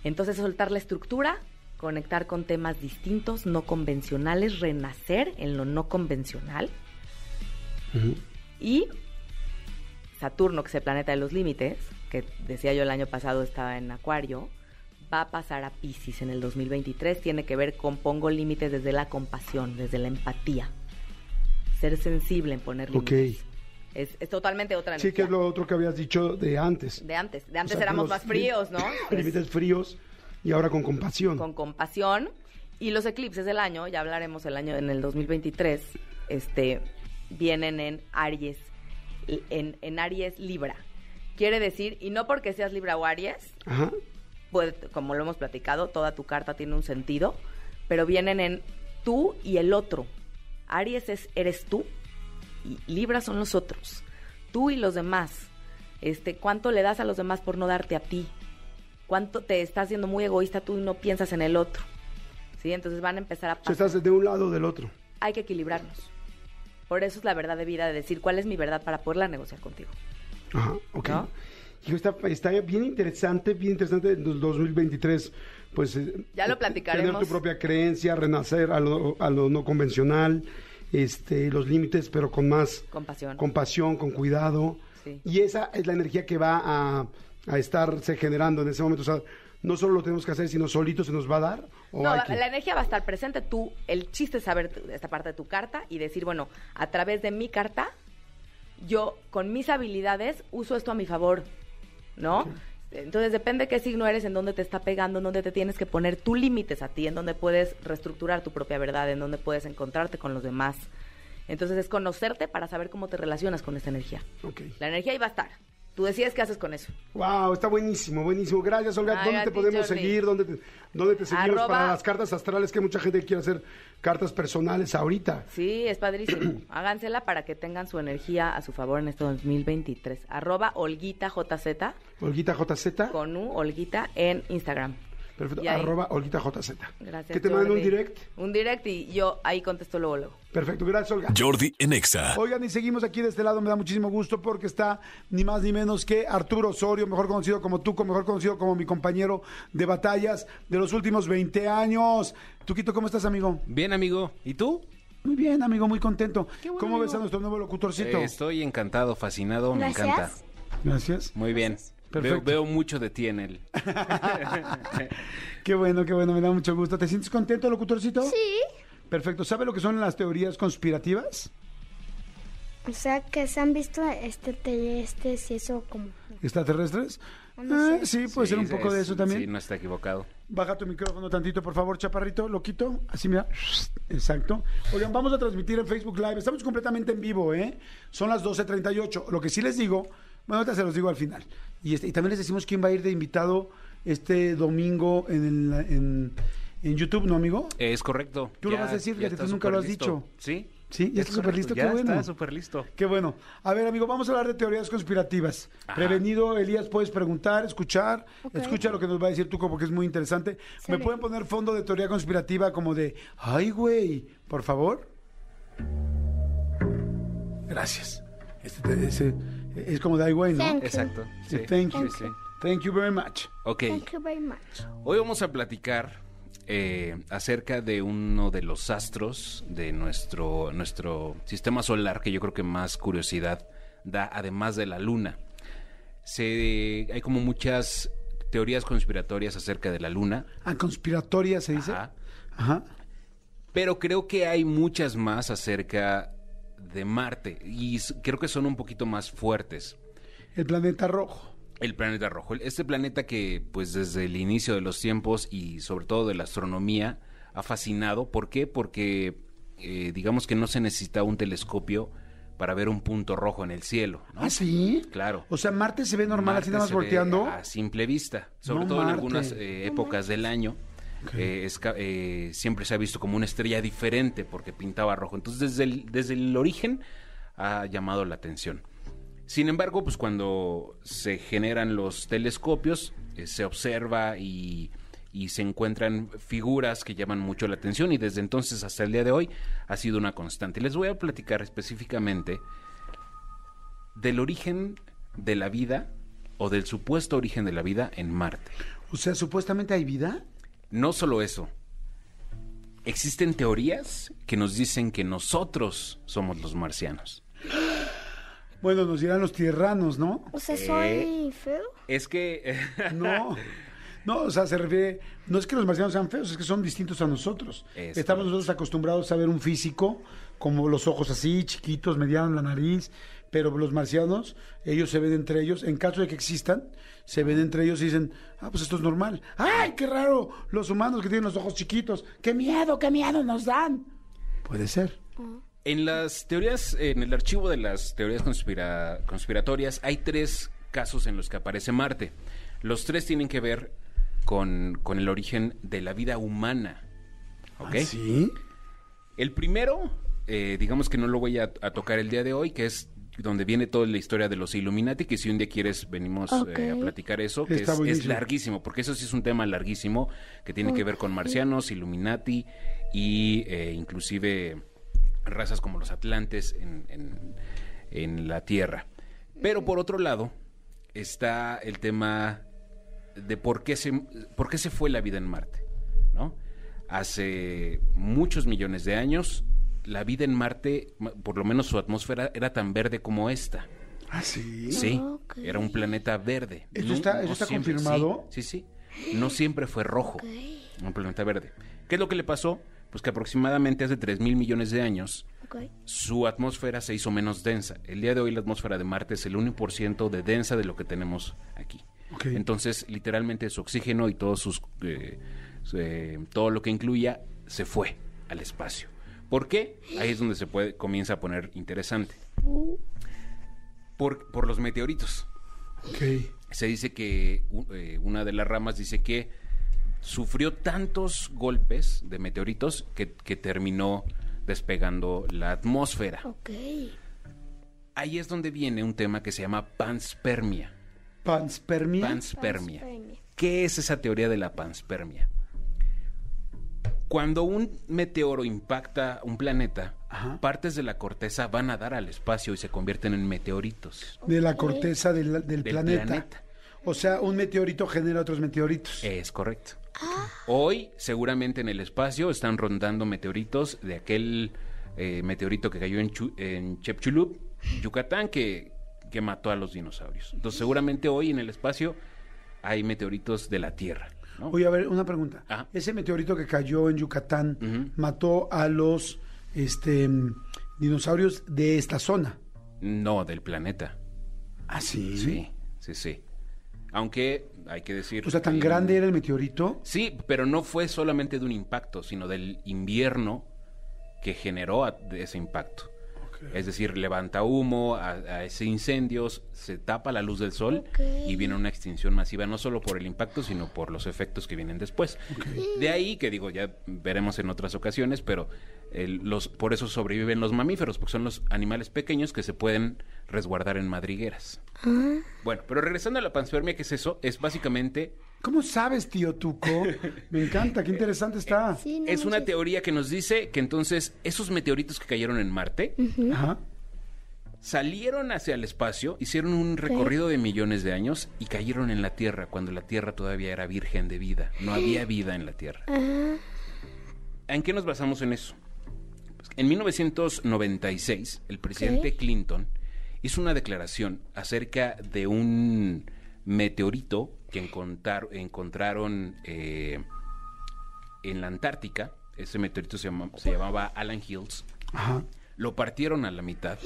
Entonces, soltar la estructura, conectar con temas distintos, no convencionales, renacer en lo no convencional. Y Saturno, que es el planeta de los límites, que decía yo el año pasado estaba en Acuario, va a pasar a Pisces en el 2023. Tiene que ver con pongo límites desde la compasión, desde la empatía. Ser sensible en poner Ok. límites. Es, es totalmente otra Sí, energía. que es lo otro que habías dicho de antes. De antes. De antes O sea, éramos más fríos, ¿no? Es Límites fríos y ahora con compasión. con compasión. Y los eclipses del año, ya hablaremos el año en el 2023, este, vienen en Aries, en, en Aries Libra. Quiere decir, y no porque seas Libra o Aries, Ajá. puede- como lo hemos platicado, toda tu carta tiene un sentido, pero vienen en tú y el otro. Aries es eres tú y Libra son los otros. Tú y los demás. Este, ¿cuánto le das a los demás por no darte a ti? ¿Cuánto te estás siendo muy egoísta tú y no piensas en el otro? ¿Sí? Entonces van a empezar a pasar. estás de un lado o del otro. Hay que equilibrarnos. Por eso es la verdad de vida, de decir cuál es mi verdad para poderla negociar contigo. Ajá, ok. ¿No? Hijo, está, está bien interesante, bien interesante en el 2023. Pues, eh, Ya lo eh, platicaremos. Tener tu propia creencia, renacer a lo, a lo no convencional, este, los límites, pero con más Compasión. compasión, con cuidado. Sí. Y esa es la energía que va a, a estarse generando en ese momento. O sea, no solo lo tenemos que hacer, sino solito se nos va a dar. ¿o No, la, que- la energía va a estar presente. Tú, el chiste es saber esta parte de tu carta y decir, bueno, a través de mi carta, yo con mis habilidades uso esto a mi favor, ¿no? Entonces depende qué signo eres, en dónde te está pegando, en dónde te tienes que poner tus límites a ti, en dónde puedes reestructurar tu propia verdad, en dónde puedes encontrarte con los demás. Entonces es conocerte para saber cómo te relacionas con esta energía. La energía ahí va a estar. Tú decides qué haces con eso. Wow, está buenísimo, buenísimo. Gracias, Olga. Ay, ¿Dónde te podemos Jordi. seguir? ¿Dónde te, dónde te seguimos Arroba- para las cartas astrales? Que mucha gente quiere hacer cartas personales ahorita. Sí, es padrísimo. Hágansela para que tengan su energía a su favor en este 2023. Arroba Olguita JZ Olguita JZ. con U, Olguita en Instagram. Perfecto. Y ahí- Arroba Olguita JZ. Gracias. Que te manden un Jordi. direct. Un direct y yo ahí contesto luego, luego. Perfecto, gracias, Olga. Jordi en Exa. Oigan, y seguimos aquí de este lado, me da muchísimo gusto porque está ni más ni menos que Arturo Osorio, mejor conocido como Tuco, mejor conocido como mi compañero de batallas de los últimos 20 años. Tuquito, ¿cómo estás, amigo? Bien, amigo. ¿Y tú? Muy bien, amigo, muy contento. bueno, ¿Cómo ves a nuestro nuevo locutorcito? Eh, estoy encantado, fascinado, me encanta. Gracias. Muy bien. Veo, veo mucho de ti en él. Qué bueno, qué bueno, me da mucho gusto. ¿Te sientes contento, locutorcito? Sí. Perfecto. ¿Sabe lo que son las teorías conspirativas? O sea, que se han visto este terrestres y eso como... ¿Extraterrestres? No Eh, sí, puede ser un poco de es- eso también. Sí, no está equivocado. Baja tu micrófono tantito, por favor, chaparrito. Lo quito. Así, mira. Exacto. Oigan, vamos a transmitir en Facebook Live. Estamos completamente en vivo, ¿eh? Son las 12.38. Lo que sí les digo, bueno, ahorita se los digo al final. Y, este, y también les decimos quién va a ir de invitado este domingo en, el- en, en YouTube, ¿no, amigo? Es correcto. Tú lo vas a decir, ya fíjate, tú nunca lo has dicho. Sí. Sí, ya Es está súper listo, qué ya bueno. está súper listo. Qué bueno. A ver, amigo, vamos a hablar de teorías conspirativas. Prevenido, Elías, puedes preguntar, escuchar. Escucha lo que nos va a decir Tuco porque es muy interesante. ¿Me pueden poner fondo de teoría conspirativa como de, ay, güey, por favor? Gracias. Este- ese- es como de, ay, güey, ¿no? Thank you. Exacto. Sí, sí. thank you. Sí, sí. Thank you very much. Ok. Thank you very much. Hoy vamos a platicar eh, acerca de uno de los astros de nuestro, nuestro sistema solar que yo creo que más curiosidad da, además de la luna. Se, hay como muchas teorías conspiratorias acerca de la luna, Ah, conspiratoria se dice. Ajá. Ajá. pero creo que hay muchas más acerca de Marte y creo que son un poquito más fuertes. El planeta rojo. El planeta rojo. Este planeta que, pues, desde el inicio de los tiempos y sobre todo de la astronomía, ha fascinado. ¿Por qué? Porque, eh, digamos que no se necesita un telescopio para ver un punto rojo en el cielo. ¿no? ¿Ah, sí? Claro. O sea, Marte se ve normal Marte así nada más volteando. A simple vista. Sobre No, todo en algunas eh, épocas del año. Eh, es eh, siempre se ha visto como una estrella diferente porque pintaba rojo. Entonces, desde el, desde el origen ha llamado la atención. Sin embargo, pues cuando se generan los telescopios, eh, se observa y, y se encuentran figuras que llaman mucho la atención y desde entonces hasta el día de hoy ha sido una constante. Les voy a platicar específicamente del origen de la vida o del supuesto origen de la vida en Marte. O sea, supuestamente hay vida. No solo eso, existen teorías que nos dicen que nosotros somos los marcianos. Bueno, nos dirán los tierranos, ¿no? O sea, Eh. soy feo. Es que... No. No, o sea, se refiere, no es que los marcianos sean feos, es que son distintos a nosotros. Es Estamos nosotros acostumbrados a ver un físico, como los ojos así, chiquitos, medianos, la nariz, pero los marcianos, ellos se ven entre ellos, en caso de que existan, se ven entre ellos y dicen, ah, pues esto es normal. ¡Ay, qué raro! Los humanos que tienen los ojos chiquitos, ¡qué miedo, qué miedo nos dan! Puede ser. En las teorías, en el archivo de las teorías conspira- conspiratorias, hay tres casos en los que aparece Marte. Los tres tienen que ver con, con el origen de la vida humana. ¿Ok? ¿Ah, ¿Sí? El primero, eh, digamos que no lo voy a, a tocar el día de hoy, que es donde viene toda la historia de los Illuminati, que si un día quieres venimos eh, a platicar eso, que es, larguísimo, porque eso sí es un tema larguísimo, que tiene que ver con marcianos, Illuminati y eh, inclusive razas como los atlantes en, en- en la Tierra. Pero por otro lado, está el tema de por qué se, por qué se fue la vida en Marte, ¿no? Hace muchos millones de años, la vida en Marte, ma- por lo menos su atmósfera, era tan verde como esta. ¿Ah, sí? Sí, Ok. era un planeta verde. ¿Eso está- eso está confirmado? Sí, sí, sí. No siempre fue rojo, un planeta verde. ¿Qué es lo que le pasó? Pues que aproximadamente hace 3 mil millones de años, su atmósfera se hizo menos densa. El día de hoy la atmósfera de Marte es el 1% de densa de lo que tenemos aquí. Entonces, literalmente su oxígeno y todos sus, eh, su- eh, todo lo que incluía se fue al espacio. ¿Por qué? Ahí es donde se puede, comienza a poner interesante. Por, por los meteoritos. Ok. Se dice que eh, una de las ramas dice que sufrió tantos golpes de meteoritos que, que terminó despegando la atmósfera. Ok. Ahí es donde viene un tema que se llama panspermia. ¿Panspermia? Panspermia. Panspermia. ¿Qué es esa teoría de la panspermia? Cuando un meteoro impacta un planeta, Ajá. partes de la corteza van a dar al espacio y se convierten en meteoritos. de la corteza del, del Del planeta. planeta. O sea, un meteorito genera otros meteoritos. Es correcto. Hoy, seguramente en el espacio, están rondando meteoritos de aquel eh, meteorito que cayó en, Chu- en Chepchulup, Yucatán, que, que mató a los dinosaurios. Entonces, seguramente hoy en el espacio hay meteoritos de la Tierra. ¿No? Oye, a ver, una pregunta. Ajá. Ese meteorito que cayó en Yucatán mató a los este, dinosaurios de esta zona. No, del planeta. ¿Ah, sí? Sí, sí, sí. Aunque hay que decir... O sea, ¿tan grande era el meteorito? Sí, pero no fue solamente de un impacto, sino del invierno que generó ese impacto. Es decir, levanta humo, a, a ese incendios, se tapa la luz del sol y viene una extinción masiva, no solo por el impacto, sino por los efectos que vienen después. De ahí que digo, ya veremos en otras ocasiones, pero el- los, por eso sobreviven los mamíferos, porque son los animales pequeños que se pueden resguardar en madrigueras. Ah. Bueno, pero regresando a la panspermia, ¿qué es eso? Es básicamente ¿Cómo sabes, tío Tuco? Me encanta, qué interesante está. Sí, no es una manches. teoría que nos dice que entonces esos meteoritos que cayeron en Marte Ajá. salieron hacia el espacio, hicieron un recorrido de millones de años y cayeron en la Tierra cuando la Tierra todavía era virgen de vida. No había vida en la Tierra. Ah, ¿En qué nos basamos en eso? Pues, en 1996, el presidente. Clinton hizo una declaración acerca de un meteorito que encontrar- encontraron eh, en la Antártica. Ese meteorito se, llama- se llamaba Alan Hills. Ajá. Lo partieron a la mitad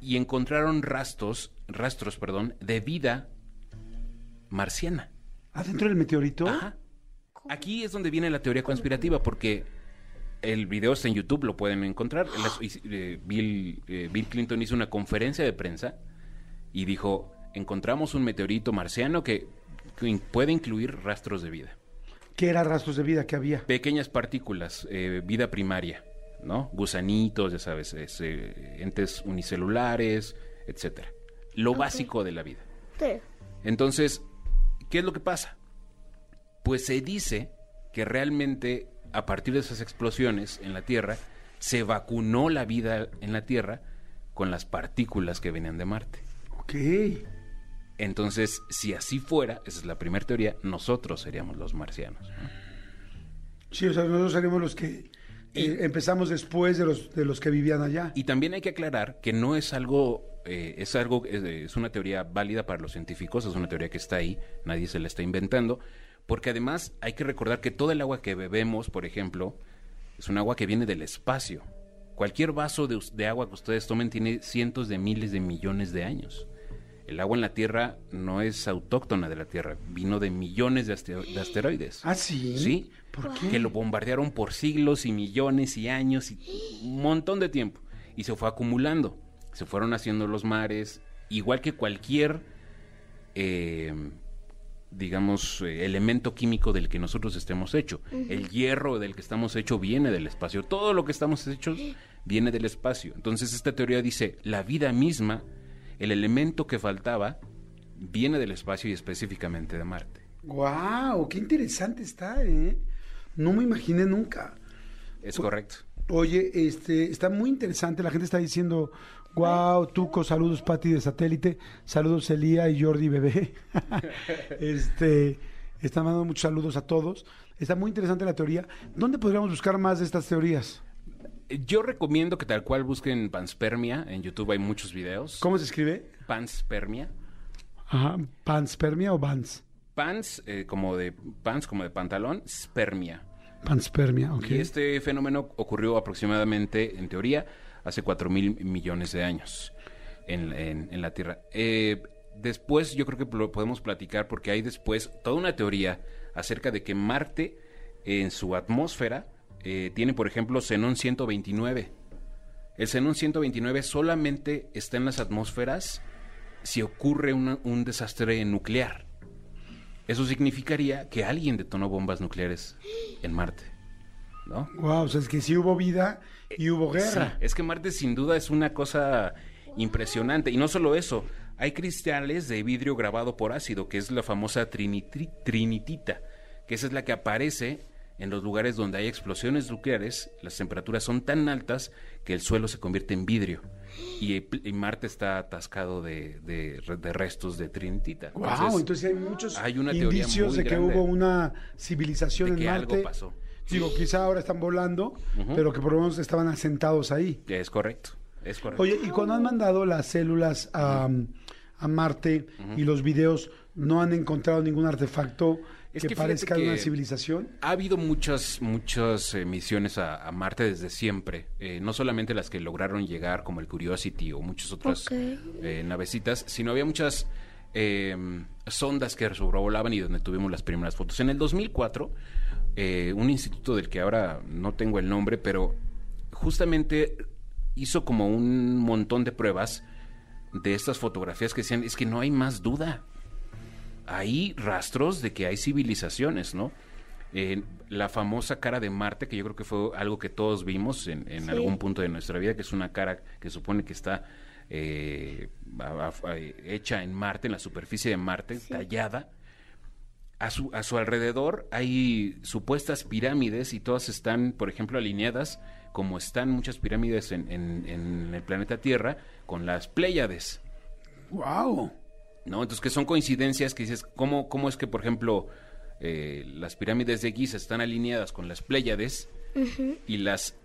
y encontraron rastros, rastros, perdón, de vida marciana. ¿Adentro del meteorito? Ajá. Aquí es donde viene la teoría conspirativa, porque el video está en YouTube, lo pueden encontrar. Eh, Bill, eh, Bill Clinton hizo una conferencia de prensa y dijo, encontramos un meteorito marciano que, puede incluir rastros de vida. ¿Qué eran rastros de vida que había? Pequeñas partículas, eh, vida primaria, ¿no? Gusanitos, ya sabes, es, eh, entes unicelulares, etcétera. Lo básico de la vida. sí. Entonces, ¿qué es lo que pasa? Pues se dice que realmente a partir de esas explosiones en la Tierra se vacunó la vida en la Tierra con las partículas que venían de Marte. Ok. Entonces, si así fuera, esa es la primera teoría, nosotros seríamos los marcianos. ¿no? Sí, o sea, nosotros seremos los que eh, empezamos después de los, de los que vivían allá. Y también hay que aclarar que no es algo, eh, es algo, es, es una teoría válida para los científicos, es una teoría que está ahí, nadie se la está inventando, porque además hay que recordar que todo el agua que bebemos, por ejemplo, es un agua que viene del espacio. Cualquier vaso de agua que ustedes tomen tiene cientos de miles de millones de años. El agua en la Tierra no es autóctona de la Tierra, vino de millones de, astero- de asteroides. ¿Ah, sí? Sí, ¿Por qué? que lo bombardearon por siglos y millones y años y un montón de tiempo. Y se fue acumulando. Se fueron haciendo los mares, igual que cualquier, eh, digamos, eh, elemento químico del que nosotros estemos hecho. El hierro del que estamos hecho viene del espacio. Todo lo que estamos hechos viene del espacio. Entonces esta teoría dice, la vida misma, el elemento que faltaba, viene del espacio y específicamente de Marte. ¡Guau! ¡Qué interesante está, eh! No me imaginé nunca. Es correcto. Oye, este, está muy interesante. La gente está diciendo, wow, Tuco, saludos Pati de satélite, saludos Elía y Jordi Bebé. este, están mandando muchos saludos a todos. Está muy interesante la teoría. ¿Dónde podríamos buscar más de estas teorías? Yo recomiendo que tal cual busquen panspermia. En YouTube hay muchos videos. ¿Cómo se escribe? Panspermia. Ajá, panspermia o bans. Pans, eh, como de pants, como de pantalón, spermia. Panspermia, ok. Y este fenómeno ocurrió aproximadamente, en teoría, hace 4 mil millones de años en, en- en la Tierra. Eh, después yo creo que lo podemos platicar porque hay después toda una teoría acerca de que Marte en su atmósfera eh, tiene, por ejemplo, xenón 129. El xenón 129 solamente está en las atmósferas si ocurre una- un desastre nuclear. Eso significaría que alguien detonó bombas nucleares en Marte. ¿No? Wow, o sea, es que sí hubo vida y hubo guerra. Sí, es que Marte sin duda es una cosa impresionante. Y no solo eso, hay cristales de vidrio grabado por ácido, que es la famosa trinitri- trinitita, que esa es la que aparece en los lugares donde hay explosiones nucleares, las temperaturas son tan altas que el suelo se convierte en vidrio. Y, y Marte está atascado de, de re- de restos de trinitita. Wow, entonces hay muchos hay una indicios de que hubo una civilización de en que Marte. algo pasó. Digo, quizá ahora están volando, pero que por lo menos estaban asentados ahí. Es correcto, es correcto. Oye, y cuando han mandado las células a, a Marte y los videos, no han encontrado ningún artefacto Es que, que parezca que- una civilización. Ha habido muchas, muchas eh, misiones a, a Marte desde siempre. Eh, no solamente las que lograron llegar, como el Curiosity o muchas otras Ok. eh, navecitas, sino había muchas eh, sondas que sobrevolaban y donde tuvimos las primeras fotos. En el 2004, eh, un instituto del que ahora no tengo el nombre, pero justamente hizo como un montón de pruebas de estas fotografías que decían, es que no hay más duda hay rastros de que hay civilizaciones, ¿no? Eh, la famosa cara de Marte, que yo creo que fue algo que todos vimos en, en Sí. algún punto de nuestra vida, que es una cara que supone que está eh, a- a- a- hecha en Marte, en la superficie de Marte, tallada. A su, a su alrededor hay supuestas pirámides y todas están, por ejemplo, alineadas como están muchas pirámides en, en- en el planeta Tierra con las Pléyades. ¡Wow! ¿No? Entonces, que son coincidencias que dices, ¿cómo, cómo es que, por ejemplo, eh, las pirámides de Giza están alineadas con las Pléyades y las,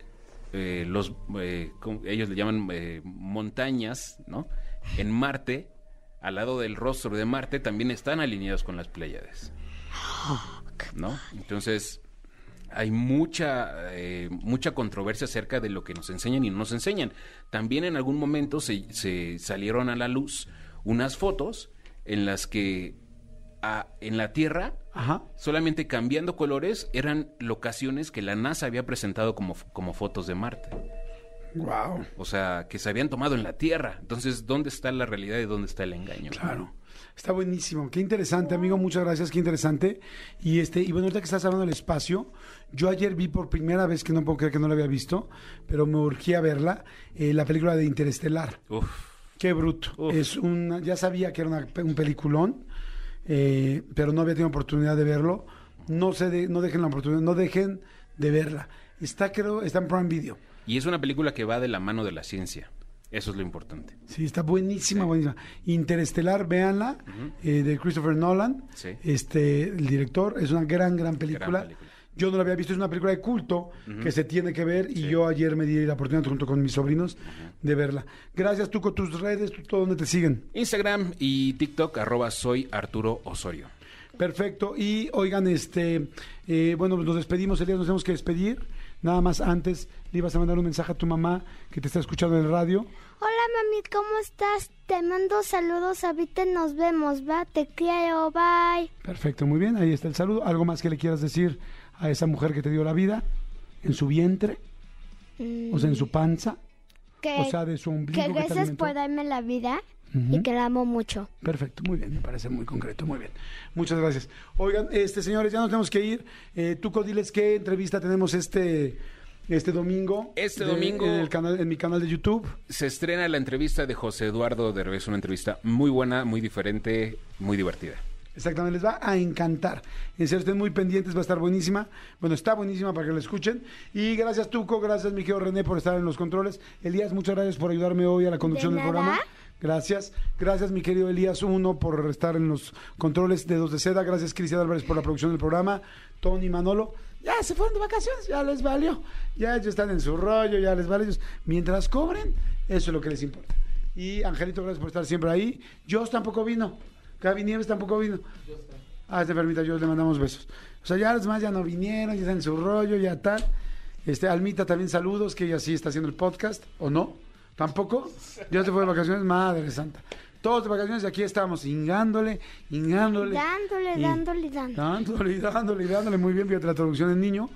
eh, los, eh, ellos le llaman eh, montañas, ¿no? En Marte, al lado del rostro de Marte, también están alineadas con las Pléyades, ¿no? Entonces, hay mucha, eh, mucha controversia acerca de lo que nos enseñan y no nos enseñan. También en algún momento se, se salieron a la luz unas fotos en las que a- en la Tierra, solamente cambiando colores, eran locaciones que la NASA había presentado como, como fotos de Marte. Wow. O sea, que se habían tomado en la Tierra. Entonces, ¿dónde está la realidad y dónde está el engaño? Claro. Está buenísimo, qué interesante, amigo, muchas gracias, qué interesante. Y este, y bueno, ahorita que estás hablando del espacio, yo ayer vi por primera vez, que no puedo creer que no la había visto, pero me urgía verla, eh, la película de Interestelar. Qué bruto. Es una, ya sabía que era una un peliculón, eh, pero no había tenido oportunidad de verlo. No se de- no dejen la oportunidad, no dejen de verla. Está, creo, está en Prime Video. Y es una película que va de la mano de la ciencia. Eso es lo importante. Sí, está buenísima, buenísima. Interestelar, véanla, eh, de Christopher Nolan. Sí. Este, el director, es una gran, gran película. Yo no la había visto, es una película de culto que se tiene que ver y yo ayer me di la oportunidad junto con mis sobrinos de verla. Gracias, tú con tus redes, tú, todo donde te siguen. Instagram y TikTok, arroba soy Arturo Osorio. Perfecto. Y oigan, este, eh, bueno, nos despedimos, Elías, nos tenemos que despedir. Nada más antes, le ibas a mandar un mensaje a tu mamá que te está escuchando en el radio. Hola mami, ¿cómo estás? Te mando saludos, ahorita nos vemos, va, te quiero, bye. Perfecto, muy bien, ahí está el saludo. ¿Algo más que le quieras decir a esa mujer que te dio la vida? ¿En su vientre? O sea, en su panza. Que, O sea, de su ombligo. que que gracias alimentó. por darme la vida y que la amo mucho. Perfecto, muy bien, me parece muy concreto, muy bien. Muchas gracias. Oigan, este señores, ya nos tenemos que ir. Eh, Tuco, diles qué entrevista tenemos este, este domingo. Este de- domingo- En, el canal, en mi canal de YouTube. Se estrena la entrevista de José Eduardo Derbez, una entrevista muy buena, muy diferente, muy divertida. Exactamente, les va a encantar. En serio, estén muy pendientes, va a estar buenísima. Bueno, está buenísima para que la escuchen. Y gracias, Tuco, gracias, mi querido René, por estar en los controles. Elías, muchas gracias por ayudarme hoy a la conducción De del nada. programa. Gracias. Gracias, mi querido Elías Uno, por estar en los controles de Dos de Seda. Gracias, Cristian Álvarez, por la producción del programa. Tony Manolo, ya se fueron de vacaciones, ya les valió. Ya ellos están en su rollo, ya les vale. Ellos, mientras cobren, eso es lo que les importa. Y Angelito, gracias por estar siempre ahí. Jos tampoco vino. Gaby Nieves tampoco vino. Ah, este enfermita, yo le mandamos besos. O sea, ya los demás ya no vinieron, ya están en su rollo, ya tal. Este, Almita también saludos, que ella sí está haciendo el podcast, ¿o no? ¿Tampoco? Ya se fue de vacaciones, madre santa. Todos de vacaciones y aquí estamos, hingándole, hingándole. Dándole, y- dándole, dándole. Dándole, dándole, dándole muy bien, fíjate la traducción en niño.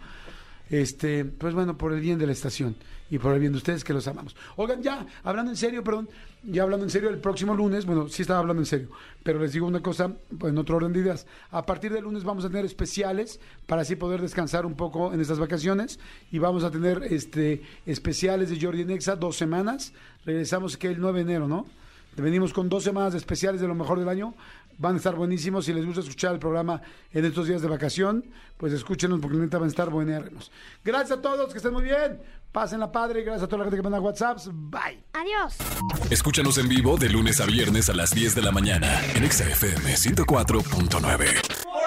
Este, pues bueno, por el bien de la estación y por el bien de ustedes que los amamos. Oigan, ya, hablando en serio, perdón, ya hablando en serio, el próximo lunes, bueno, sí estaba hablando en serio, pero les digo una cosa, pues, en otro orden de ideas. A partir del lunes vamos a tener especiales para así poder descansar un poco en estas vacaciones y vamos a tener este especiales de Jordi Nexa dos semanas. Regresamos que el 9 de enero, ¿no? Venimos con dos semanas de especiales de lo mejor del año. Van a estar buenísimos. Si les gusta escuchar el programa en estos días de vacación, pues escúchenos porque neta van a estar buenérrimos. Gracias a todos, que estén muy bien. Pásenla padre. Gracias a toda la gente que manda WhatsApps. Bye. Adiós. Escúchanos en vivo de lunes a viernes a las 10 de la mañana en Exa FM 104.9.